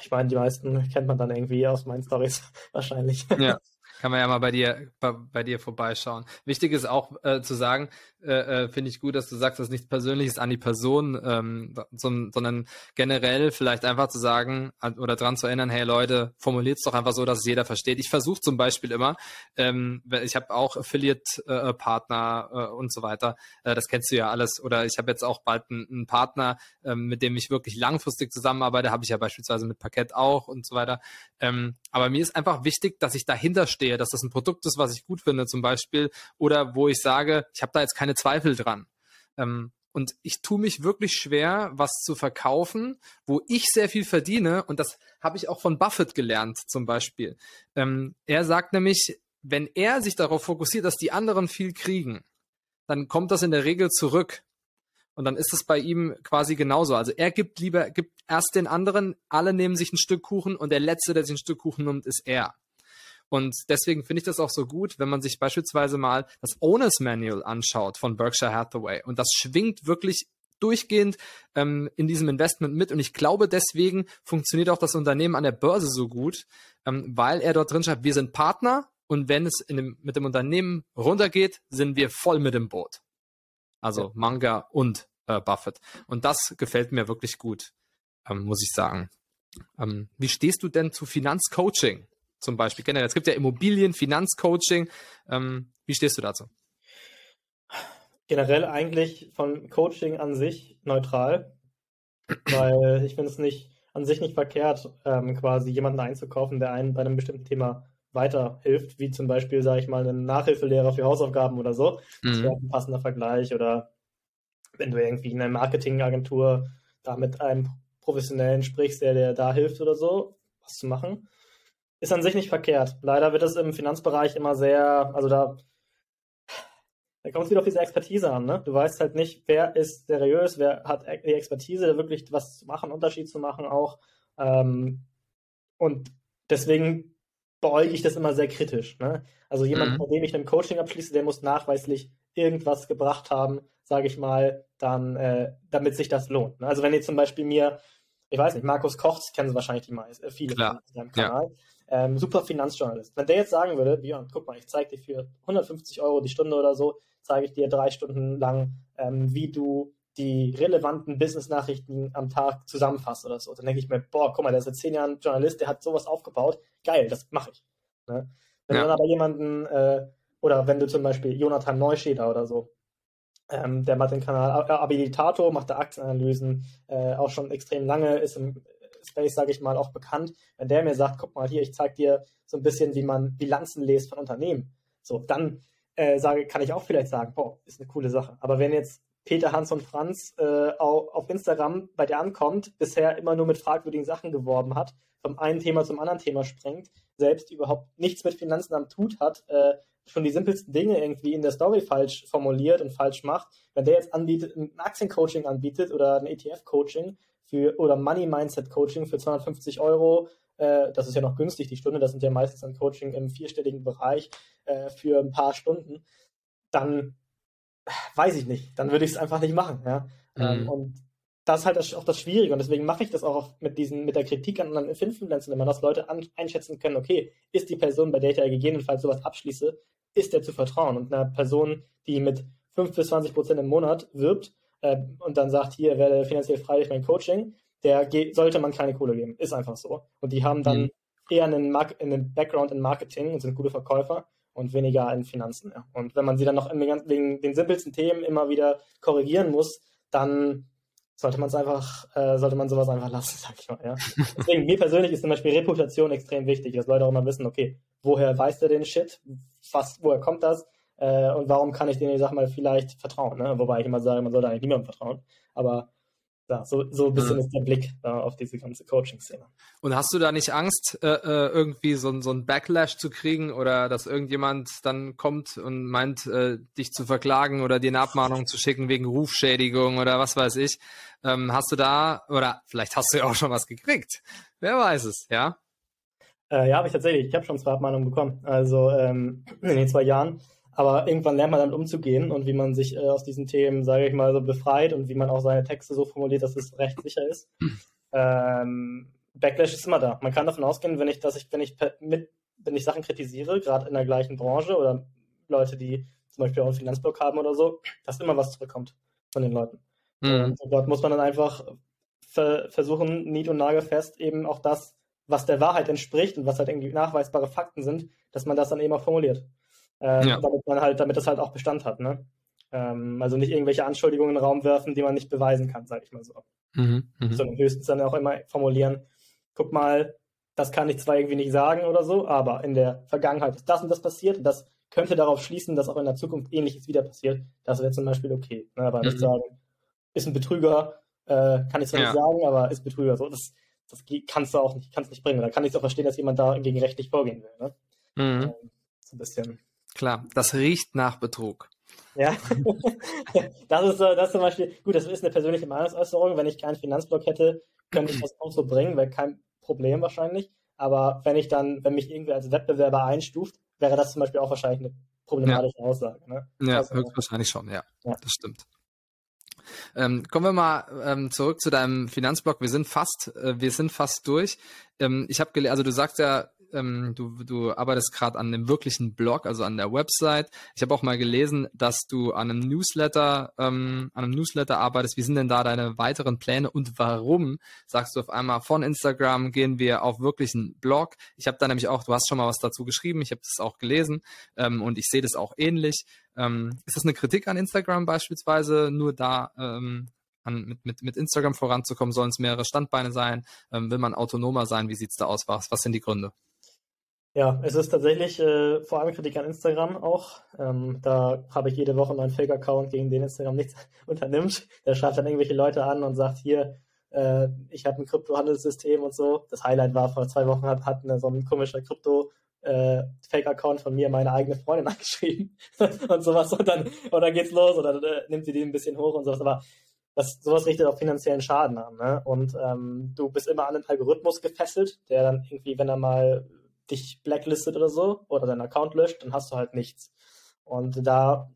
Ich meine, die meisten kennt man dann irgendwie aus meinen Stories wahrscheinlich. Ja. Kann man ja mal bei dir, bei, bei dir vorbeischauen. Wichtig ist auch äh, zu sagen, äh, äh, finde ich gut, dass du sagst, dass nichts Persönliches an die Person, ähm, so, sondern generell vielleicht einfach zu sagen oder dran zu erinnern, hey Leute, formuliert es doch einfach so, dass es jeder versteht. Ich versuche zum Beispiel immer, ähm, ich habe auch Affiliate-Partner äh, äh, und so weiter, äh, das kennst du ja alles. Oder ich habe jetzt auch bald einen, einen Partner, ähm, mit dem ich wirklich langfristig zusammenarbeite, habe ich ja beispielsweise mit Parkett auch und so weiter. Ähm, aber mir ist einfach wichtig, dass ich dahinter stehe, dass das ein Produkt ist, was ich gut finde zum Beispiel, oder wo ich sage, ich habe da jetzt keine keine Zweifel dran. Ähm, und ich tue mich wirklich schwer, was zu verkaufen, wo ich sehr viel verdiene. Und das habe ich auch von Buffett gelernt, zum Beispiel. Ähm, er sagt nämlich, wenn er sich darauf fokussiert, dass die anderen viel kriegen, dann kommt das in der Regel zurück. Und dann ist es bei ihm quasi genauso. Also er gibt lieber, gibt erst den anderen, alle nehmen sich ein Stück Kuchen und der Letzte, der sich ein Stück Kuchen nimmt, ist er. Und deswegen finde ich das auch so gut, wenn man sich beispielsweise mal das Owners Manual anschaut von Berkshire Hathaway. Und das schwingt wirklich durchgehend ähm, in diesem Investment mit. Und ich glaube, deswegen funktioniert auch das Unternehmen an der Börse so gut, ähm, weil er dort drin schreibt, wir sind Partner und wenn es dem, mit dem Unternehmen runtergeht, sind wir voll mit dem Boot. Also ja. Manga und äh, Buffett. Und das gefällt mir wirklich gut, ähm, muss ich sagen. Ähm, wie stehst du denn zu Finanzcoaching zum Beispiel generell? Es gibt ja Immobilien, Finanzcoaching. Ähm, wie stehst du dazu? Generell eigentlich von Coaching an sich neutral, weil ich finde es nicht an sich nicht verkehrt, ähm, quasi jemanden einzukaufen, der einen bei einem bestimmten Thema weiterhilft, wie zum Beispiel, sage ich mal, einen Nachhilfelehrer für Hausaufgaben oder so. Mhm. Das wäre ein passender Vergleich. Oder wenn du irgendwie in einer Marketingagentur da mit einem Professionellen sprichst, der dir da hilft oder so, was zu machen, ist an sich nicht verkehrt. Leider wird es im Finanzbereich immer sehr, also da, da kommt es wieder auf diese Expertise an. Ne? Du weißt halt nicht, wer ist seriös, wer hat die Expertise, wirklich was zu machen, Unterschied zu machen auch. Ähm, und deswegen beäuge ich das immer sehr kritisch. Ne? Also jemand, mhm. von dem ich ein Coaching abschließe, der muss nachweislich irgendwas gebracht haben, sage ich mal, dann, äh, damit sich das lohnt. Ne? Also wenn ihr zum Beispiel mir, ich weiß nicht, Markus Kochs kennen Sie wahrscheinlich die meisten, äh, viele Klar. von seinem Kanal. Ja. Ähm, super Finanzjournalist. Wenn der jetzt sagen würde, Björn, guck mal, ich zeige dir für 150 Euro die Stunde oder so, zeige ich dir drei Stunden lang, ähm, wie du die relevanten Business-Nachrichten am Tag zusammenfasst oder so. Dann denke ich mir, boah, guck mal, der ist seit zehn Jahren Journalist, der hat sowas aufgebaut. Geil, das mache ich. Ne? Wenn ja. du dann aber jemanden, äh, oder wenn du zum Beispiel Jonathan Neuscheder oder so, ähm, der macht den Kanal Abilitator, macht da Aktienanalysen, äh, auch schon extrem lange, ist im Space, sage ich mal, auch bekannt. Wenn der mir sagt, guck mal hier, ich zeige dir so ein bisschen, wie man Bilanzen lest von Unternehmen, so, dann äh, sage, kann ich auch vielleicht sagen, boah, ist eine coole Sache. Aber wenn jetzt Peter, Hans und Franz äh, auf Instagram bei dir ankommt, bisher immer nur mit fragwürdigen Sachen geworben hat, vom einen Thema zum anderen Thema springt, selbst überhaupt nichts mit Finanzen am Tut hat, äh, schon die simpelsten Dinge irgendwie in der Story falsch formuliert und falsch macht, wenn der jetzt anbietet, ein Aktiencoaching anbietet oder ein ETF-Coaching für oder Money Mindset Coaching für 250 Euro, äh, das ist ja noch günstig, die Stunde, das sind ja meistens ein Coaching im vierstelligen Bereich äh, für ein paar Stunden, dann weiß ich nicht, dann würde ich es einfach nicht machen. Ja? Ähm, mhm. und das ist halt das, auch das Schwierige und deswegen mache ich das auch mit diesen, mit der Kritik an anderen Influencern, wenn man das Leute an, einschätzen können, okay, ist die Person, bei der ich ja gegebenenfalls sowas abschließe, ist der zu vertrauen? Und einer Person, die mit 5 bis 20 Prozent im Monat wirbt äh, und dann sagt, hier werde finanziell frei durch mein Coaching, der sollte man keine Kohle geben. Ist einfach so. Und die haben dann mhm. eher einen, einen Background in Marketing und sind gute Verkäufer und weniger in Finanzen. Ja. Und wenn man sie dann noch wegen den simpelsten Themen immer wieder korrigieren muss, dann sollte man es einfach, äh, sollte man sowas einfach lassen, sag ich mal. Ja. Deswegen, mir persönlich ist zum Beispiel Reputation extrem wichtig, dass Leute auch immer wissen, okay, woher weiß der den Shit? Was, woher kommt das? Äh, und warum kann ich denen, ich sag mal, vielleicht vertrauen? Ne? Wobei ich immer sage, man sollte eigentlich niemandem vertrauen. Aber ja, so, so ein bisschen mhm. ist der Blick äh, auf diese ganze Coaching-Szene. Und hast du da nicht Angst, äh, äh irgendwie so, so ein Backlash zu kriegen oder dass irgendjemand dann kommt und meint, äh, dich zu verklagen oder dir eine Abmahnung zu schicken wegen Rufschädigung oder was weiß ich? Ähm, hast du da, oder vielleicht hast du ja auch schon was gekriegt. Wer weiß es, ja? Äh, ja, habe ich tatsächlich. Ich habe schon zwei Abmahnungen bekommen. Also ähm, in den zwei Jahren. Aber irgendwann lernt man dann umzugehen und wie man sich äh, aus diesen Themen, sage ich mal, so befreit und wie man auch seine Texte so formuliert, dass es recht sicher ist. Ähm, Backlash ist immer da. Man kann davon ausgehen, wenn ich, dass ich, wenn ich mit, wenn ich Sachen kritisiere, gerade in der gleichen Branche oder Leute, die zum Beispiel auch einen Finanzblock haben oder so, dass immer was zurückkommt von den Leuten. Mhm. Und dort muss man dann einfach ver versuchen, nied- und nagelfest eben auch das, was der Wahrheit entspricht und was halt irgendwie nachweisbare Fakten sind, dass man das dann eben auch formuliert äh, ja. damit man halt, damit das halt auch Bestand hat, ne? Ähm, also nicht irgendwelche Anschuldigungen in den Raum werfen, die man nicht beweisen kann, sage ich mal so. Mhm, mh. Sondern höchstens dann auch immer formulieren, guck mal, das kann ich zwar irgendwie nicht sagen oder so, aber in der Vergangenheit ist das und das passiert das könnte darauf schließen, dass auch in der Zukunft ähnliches wieder passiert. Das wäre zum Beispiel okay. Ne? Aber mhm. nicht sagen, ist ein Betrüger, äh, kann ich zwar ja. nicht sagen, aber ist Betrüger. So, das, das kannst du auch nicht, kannst nicht bringen. Da kann ich auch verstehen, dass jemand da gegen rechtlich vorgehen will. Ne? Mhm. Ähm, so ein bisschen. Klar, das riecht nach Betrug. Ja, das ist, das ist zum Beispiel, gut, das ist eine persönliche Meinungsäußerung. Wenn ich keinen Finanzblock hätte, könnte ich das auch so bringen, wäre kein Problem wahrscheinlich. Aber wenn ich dann, wenn mich irgendwie als Wettbewerber einstuft, wäre das zum Beispiel auch wahrscheinlich eine problematische ja. Aussage. Ne? Ja, also, höchstwahrscheinlich schon, ja. ja. Das stimmt. Ähm, kommen wir mal ähm, zurück zu deinem Finanzblock. Wir sind fast, äh, wir sind fast durch. Ähm, ich habe also du sagst ja, ähm, du, du arbeitest gerade an dem wirklichen Blog, also an der Website. Ich habe auch mal gelesen, dass du an einem Newsletter, ähm, an einem Newsletter arbeitest. Wie sind denn da deine weiteren Pläne und warum sagst du auf einmal von Instagram gehen wir auf wirklichen Blog? Ich habe da nämlich auch, du hast schon mal was dazu geschrieben, ich habe das auch gelesen ähm, und ich sehe das auch ähnlich. Ähm, ist das eine Kritik an Instagram beispielsweise? Nur da ähm, an, mit, mit, mit Instagram voranzukommen, sollen es mehrere Standbeine sein? Ähm, will man autonomer sein? Wie sieht's da aus? Was, was sind die Gründe? Ja, es ist tatsächlich äh, vor allem Kritik an Instagram auch. Ähm, da habe ich jede Woche einen Fake-Account, gegen den Instagram nichts unternimmt. Der schreibt dann irgendwelche Leute an und sagt, hier, äh, ich habe ein Kryptohandelssystem und so. Das Highlight war, vor zwei Wochen hat, hat eine, so ein komischer Krypto- äh, Fake-Account von mir meine eigene Freundin angeschrieben und sowas und dann, und dann geht's los dann äh, nimmt sie die ein bisschen hoch und sowas. Aber das, sowas richtet auch finanziellen Schaden an. Ne? Und ähm, du bist immer an den Algorithmus gefesselt, der dann irgendwie, wenn er mal dich blacklistet oder so oder deinen Account löscht, dann hast du halt nichts. Und da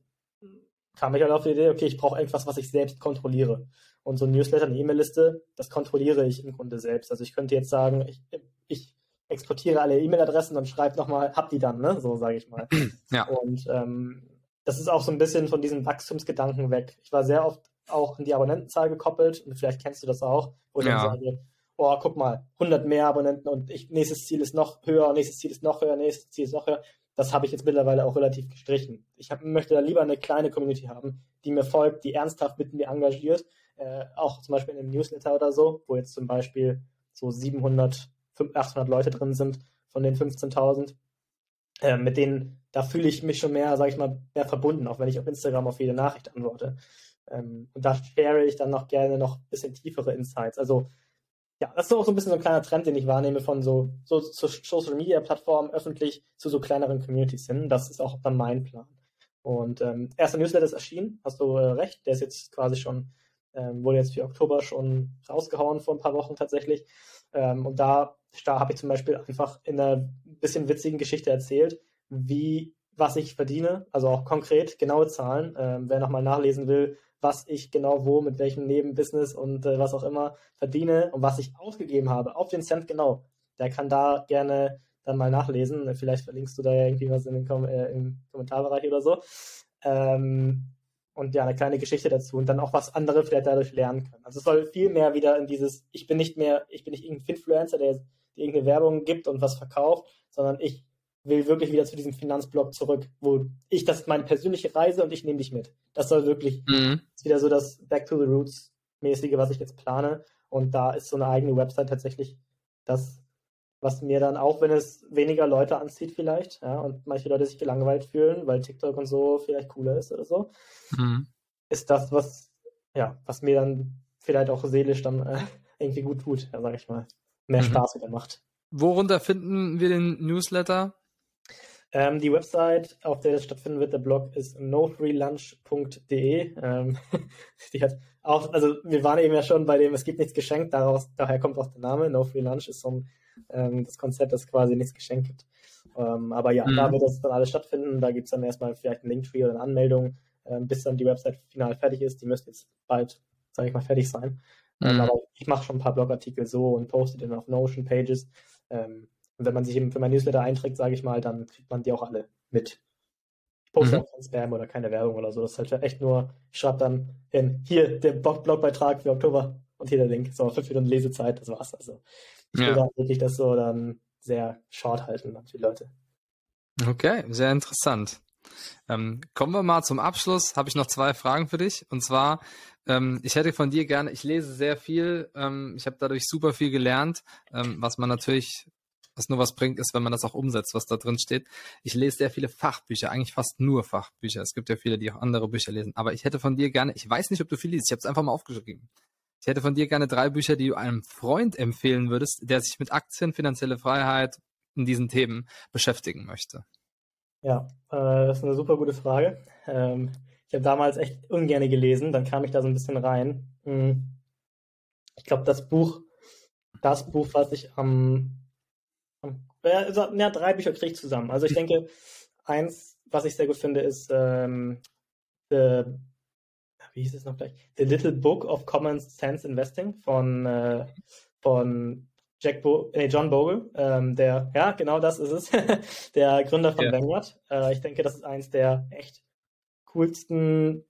kam ich halt auf die Idee, okay, ich brauche irgendwas, was ich selbst kontrolliere. Und so ein Newsletter, eine E-Mail-Liste, das kontrolliere ich im Grunde selbst. Also ich könnte jetzt sagen, ich, ich exportiere alle E-Mail-Adressen und schreibe nochmal, hab die dann, ne? So sage ich mal. Ja. Und ähm, das ist auch so ein bisschen von diesem Wachstumsgedanken weg. Ich war sehr oft auch an die Abonnentenzahl gekoppelt und vielleicht kennst du das auch, wo ich ja. dann sage, oh, guck mal, 100 mehr Abonnenten und ich, nächstes Ziel ist noch höher, nächstes Ziel ist noch höher, nächstes Ziel ist noch höher. Das habe ich jetzt mittlerweile auch relativ gestrichen. Ich hab, möchte da lieber eine kleine Community haben, die mir folgt, die ernsthaft mit mir engagiert, äh, auch zum Beispiel in einem Newsletter oder so, wo jetzt zum Beispiel so 700, 800 Leute drin sind von den 15.000. Äh, mit denen, da fühle ich mich schon mehr, sage ich mal, mehr verbunden, auch wenn ich auf Instagram auf jede Nachricht antworte. Ähm, und da share ich dann noch gerne noch ein bisschen tiefere Insights. Also ja, das ist auch so ein bisschen so ein kleiner Trend, den ich wahrnehme von so, so, so Social Media Plattformen öffentlich zu so kleineren Communities hin. Das ist auch dann mein Plan. Und ähm, erster Newsletter ist erschienen, hast du äh, recht. Der ist jetzt quasi schon, ähm, wurde jetzt für Oktober schon rausgehauen vor ein paar Wochen tatsächlich. Ähm, und da, da habe ich zum Beispiel einfach in einer bisschen witzigen Geschichte erzählt, wie was ich verdiene, also auch konkret genaue Zahlen. Ähm, wer nochmal nachlesen will, was ich genau wo, mit welchem Nebenbusiness und äh, was auch immer verdiene und was ich ausgegeben habe, auf den Cent genau. Der kann da gerne dann mal nachlesen. Vielleicht verlinkst du da ja irgendwie was in den Kom äh, im Kommentarbereich oder so. Ähm, und ja, eine kleine Geschichte dazu und dann auch was andere vielleicht dadurch lernen können. Also es soll viel mehr wieder in dieses, ich bin nicht mehr, ich bin nicht irgendein Influencer, der, der irgendeine Werbung gibt und was verkauft, sondern ich will wirklich wieder zu diesem Finanzblock zurück, wo ich, das ist meine persönliche Reise und ich nehme dich mit. Das soll wirklich, mhm. ist wieder so das Back to the Roots mäßige, was ich jetzt plane. Und da ist so eine eigene Website tatsächlich das, was mir dann auch, wenn es weniger Leute anzieht vielleicht, ja, und manche Leute sich gelangweilt fühlen, weil TikTok und so vielleicht cooler ist oder so, mhm. ist das, was, ja, was mir dann vielleicht auch seelisch dann äh, irgendwie gut tut, ja, sag ich mal. Mehr mhm. Spaß wieder macht. Worunter finden wir den Newsletter? Ähm, die Website, auf der das stattfinden wird, der Blog ist nofreelunch.de. Ähm, die hat auch, also wir waren eben ja schon bei dem, es gibt nichts geschenkt, daraus, daher kommt auch der Name. No Free Lunch ist so ein, ähm, das Konzept, das quasi nichts geschenkt gibt. Ähm, aber ja, mhm. da wird das dann alles stattfinden. Da gibt es dann erstmal vielleicht einen Linktree oder eine Anmeldung, ähm, bis dann die Website final fertig ist. Die müsste jetzt bald, sage ich mal, fertig sein. Ähm, mhm. aber ich mache schon ein paar Blogartikel so und poste den auf Notion-Pages. Ähm, und wenn man sich eben für mein Newsletter einträgt, sage ich mal, dann kriegt man die auch alle mit. Ich poste mhm. auch kein Spam oder keine Werbung oder so. Das ist halt echt nur, ich schreibe dann hin, hier der Blogbeitrag für Oktober und hier der Link. So, fünf Minuten Lesezeit, das war's. Also ich ja. will da wirklich das so dann sehr short halten für die Leute. Okay, sehr interessant. Ähm, kommen wir mal zum Abschluss. Habe ich noch zwei Fragen für dich. Und zwar, ähm, ich hätte von dir gerne, ich lese sehr viel, ähm, ich habe dadurch super viel gelernt, ähm, was man natürlich was nur was bringt, ist, wenn man das auch umsetzt, was da drin steht. Ich lese sehr viele Fachbücher, eigentlich fast nur Fachbücher. Es gibt ja viele, die auch andere Bücher lesen. Aber ich hätte von dir gerne, ich weiß nicht, ob du viel liest, ich habe es einfach mal aufgeschrieben. Ich hätte von dir gerne drei Bücher, die du einem Freund empfehlen würdest, der sich mit Aktien, finanzielle Freiheit in diesen Themen beschäftigen möchte. Ja, äh, das ist eine super gute Frage. Ähm, Ich habe damals echt ungern gelesen, dann kam ich da so ein bisschen rein. Hm. Ich glaube, das Buch, das Buch, was ich am, ja, drei Bücher kriege ich zusammen. Also ich denke, eins, was ich sehr gut finde, ist ähm, The, wie hieß es noch gleich? The Little Book of Common Sense Investing von, äh, von Jack Bo nee, John Bogle, ähm, der, ja, genau das ist es, der Gründer von ja. Vanguard. Äh, ich denke, das ist eins der echt coolsten,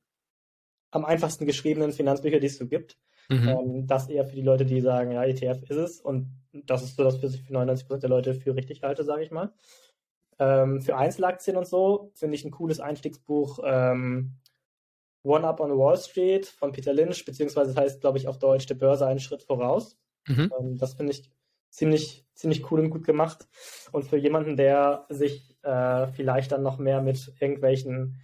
am einfachsten geschriebenen Finanzbücher, die es so gibt. Mhm. Ähm, das eher für die Leute, die sagen, ja, ETF ist es und das ist so das, was ich für 99% der Leute für richtig halte, sage ich mal. Ähm, für Einzelaktien und so finde ich ein cooles Einstiegsbuch ähm, One Up on Wall Street von Peter Lynch, beziehungsweise das heißt, glaube ich, auf Deutsch der Börse einen Schritt voraus. Mhm. Ähm, das finde ich ziemlich, ziemlich cool und gut gemacht. Und für jemanden, der sich äh, vielleicht dann noch mehr mit irgendwelchen,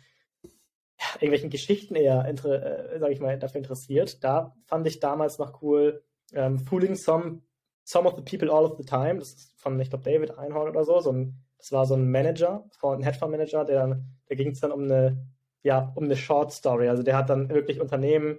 irgendwelchen Geschichten eher, äh, sage ich mal, dafür interessiert, da fand ich damals noch cool ähm, Fooling Some, Some of the People All of the Time. Das ist von, ich glaube, David Einhorn oder so. so ein, das war so ein Manager, ein Hedgefonds-Manager, der da ging es dann um eine, ja, um eine Short Story. Also der hat dann wirklich Unternehmen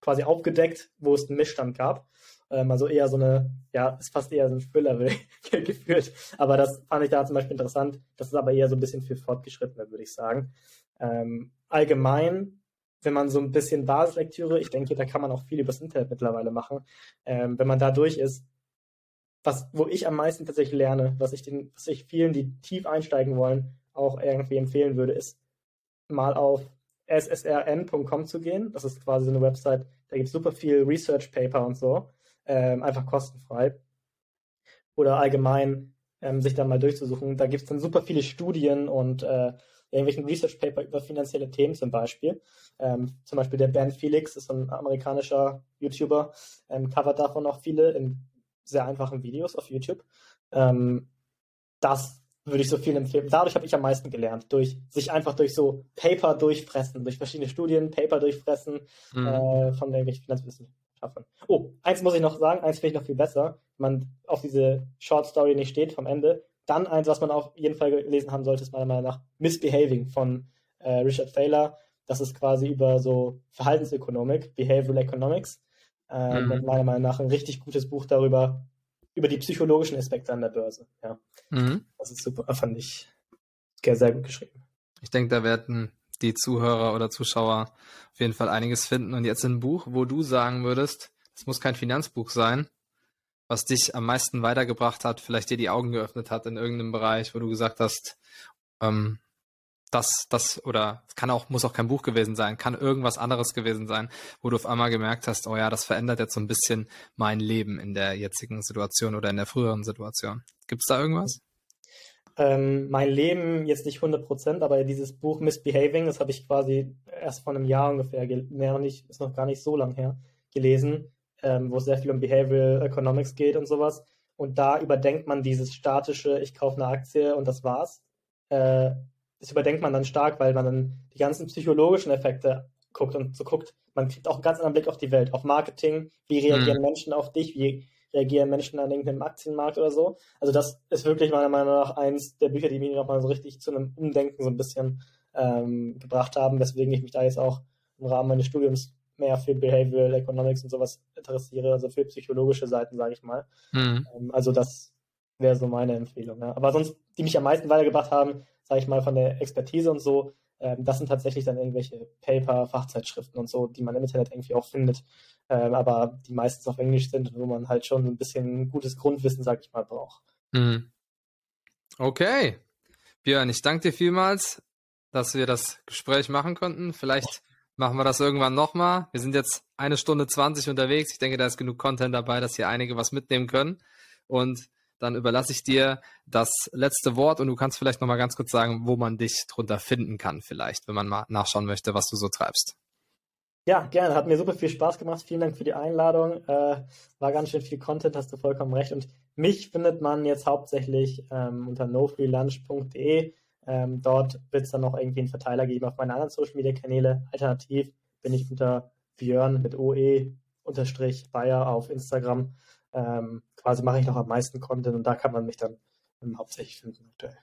quasi aufgedeckt, wo es einen Missstand gab. Ähm, also eher so eine, ja, ist fast eher so ein Thriller geführt. Aber das fand ich da zum Beispiel interessant. Das ist aber eher so ein bisschen für Fortgeschrittene, würde ich sagen. Ähm, allgemein, wenn man so ein bisschen Basislektüre, ich denke, da kann man auch viel übers Internet mittlerweile machen. Ähm, wenn man da durch ist, was, wo ich am meisten tatsächlich lerne, was ich den, was ich vielen, die tief einsteigen wollen, auch irgendwie empfehlen würde, ist mal auf ssrn.com zu gehen. Das ist quasi so eine Website, da gibt es super viel Research Paper und so ähm, einfach kostenfrei. Oder allgemein ähm, sich da mal durchzusuchen. Da gibt es dann super viele Studien und äh, irgendwelchen Research Paper über finanzielle Themen zum Beispiel. Ähm, zum Beispiel der Ben Felix ist ein amerikanischer YouTuber, ähm, covert davon auch viele in sehr einfachen Videos auf YouTube. Ähm, das würde ich so viel empfehlen. Dadurch habe ich am meisten gelernt, durch sich einfach durch so Paper durchfressen, durch verschiedene Studien, Paper durchfressen mhm. äh, von irgendwelchen Finanzwissenschaften. Oh, eins muss ich noch sagen, eins finde ich noch viel besser, wenn man auf diese Short Story nicht steht vom Ende. Dann eins, was man auf jeden Fall gelesen haben sollte, ist meiner Meinung nach Misbehaving von äh, Richard Thaler. Das ist quasi über so Verhaltensökonomik, Behavioral Economics. Äh, mhm. Meiner Meinung nach ein richtig gutes Buch darüber, über die psychologischen Aspekte an der Börse. Ja. Mhm. Das ist super, fand ich sehr gut geschrieben. Ich denke, da werden die Zuhörer oder Zuschauer auf jeden Fall einiges finden. Und jetzt ein Buch, wo du sagen würdest, es muss kein Finanzbuch sein, was dich am meisten weitergebracht hat, vielleicht dir die Augen geöffnet hat in irgendeinem Bereich, wo du gesagt hast, ähm, das, das, oder kann auch, muss auch kein Buch gewesen sein, kann irgendwas anderes gewesen sein, wo du auf einmal gemerkt hast, oh ja, das verändert jetzt so ein bisschen mein Leben in der jetzigen Situation oder in der früheren Situation. Gibt es da irgendwas? ähm, mein Leben jetzt nicht 100 Prozent, aber dieses Buch Misbehaving, das habe ich quasi erst vor einem Jahr ungefähr, mehr nicht, ist noch gar nicht so lang her, gelesen, ähm, wo es sehr viel um Behavioral Economics geht und sowas. Und da überdenkt man dieses statische, ich kaufe eine Aktie und das war's. Äh, das überdenkt man dann stark, weil man dann die ganzen psychologischen Effekte guckt und so guckt. Man kriegt auch einen ganz anderen Blick auf die Welt, auf Marketing, wie reagieren mhm. Menschen auf dich, wie reagieren Menschen an irgendeinem Aktienmarkt oder so. Also das ist wirklich meiner Meinung nach eins der Bücher, die mich nochmal so richtig zu einem Umdenken so ein bisschen ähm, gebracht haben, weswegen ich mich da jetzt auch im Rahmen meines Studiums mehr für Behavioral Economics und sowas interessiere, also für psychologische Seiten, sage ich mal. Mhm. Ähm, also das wäre so meine Empfehlung. Ja. Aber sonst, die mich am meisten weitergebracht haben, sage ich mal, von der Expertise und so, ähm, das sind tatsächlich dann irgendwelche Paper, Fachzeitschriften und so, die man im Internet irgendwie auch findet, ähm, aber die meistens auf Englisch sind und wo man halt schon ein bisschen gutes Grundwissen, sag ich mal, braucht. Mhm. Okay. Björn, ich danke dir vielmals, dass wir das Gespräch machen konnten. Vielleicht machen wir das irgendwann nochmal. Wir sind jetzt eine Stunde 20 unterwegs. Ich denke, da ist genug Content dabei, dass hier einige was mitnehmen können. Und dann überlasse ich dir das letzte Wort und du kannst vielleicht nochmal ganz kurz sagen, wo man dich drunter finden kann, vielleicht, wenn man mal nachschauen möchte, was du so treibst. Ja, gerne. Hat mir super viel Spaß gemacht. Vielen Dank für die Einladung. Äh, war ganz schön viel Content, hast du vollkommen recht. Und mich findet man jetzt hauptsächlich ähm, unter nofreelunch.de. Ähm, dort wird es dann noch irgendwie einen Verteiler geben auf meine anderen Social Media Kanäle. Alternativ bin ich unter Björn mit OE unterstrich Bayer auf Instagram ähm, quasi mache ich noch am meisten Content und da kann man mich dann ähm, hauptsächlich finden aktuell.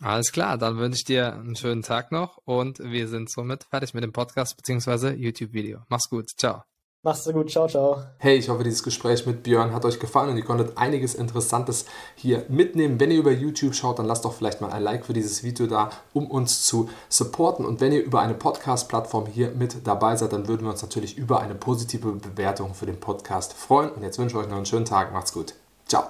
Alles klar, dann wünsche ich dir einen schönen Tag noch und wir sind somit fertig mit dem Podcast bzw. YouTube-Video. Mach's gut, ciao. Mach's gut, ciao, ciao. Hey, ich hoffe, dieses Gespräch mit Björn hat euch gefallen und ihr konntet einiges Interessantes hier mitnehmen. Wenn ihr über YouTube schaut, dann lasst doch vielleicht mal ein Like für dieses Video da, um uns zu supporten. Und wenn ihr über eine Podcast-Plattform hier mit dabei seid, dann würden wir uns natürlich über eine positive Bewertung für den Podcast freuen. Und jetzt wünsche ich euch noch einen schönen Tag. Macht's gut. Ciao.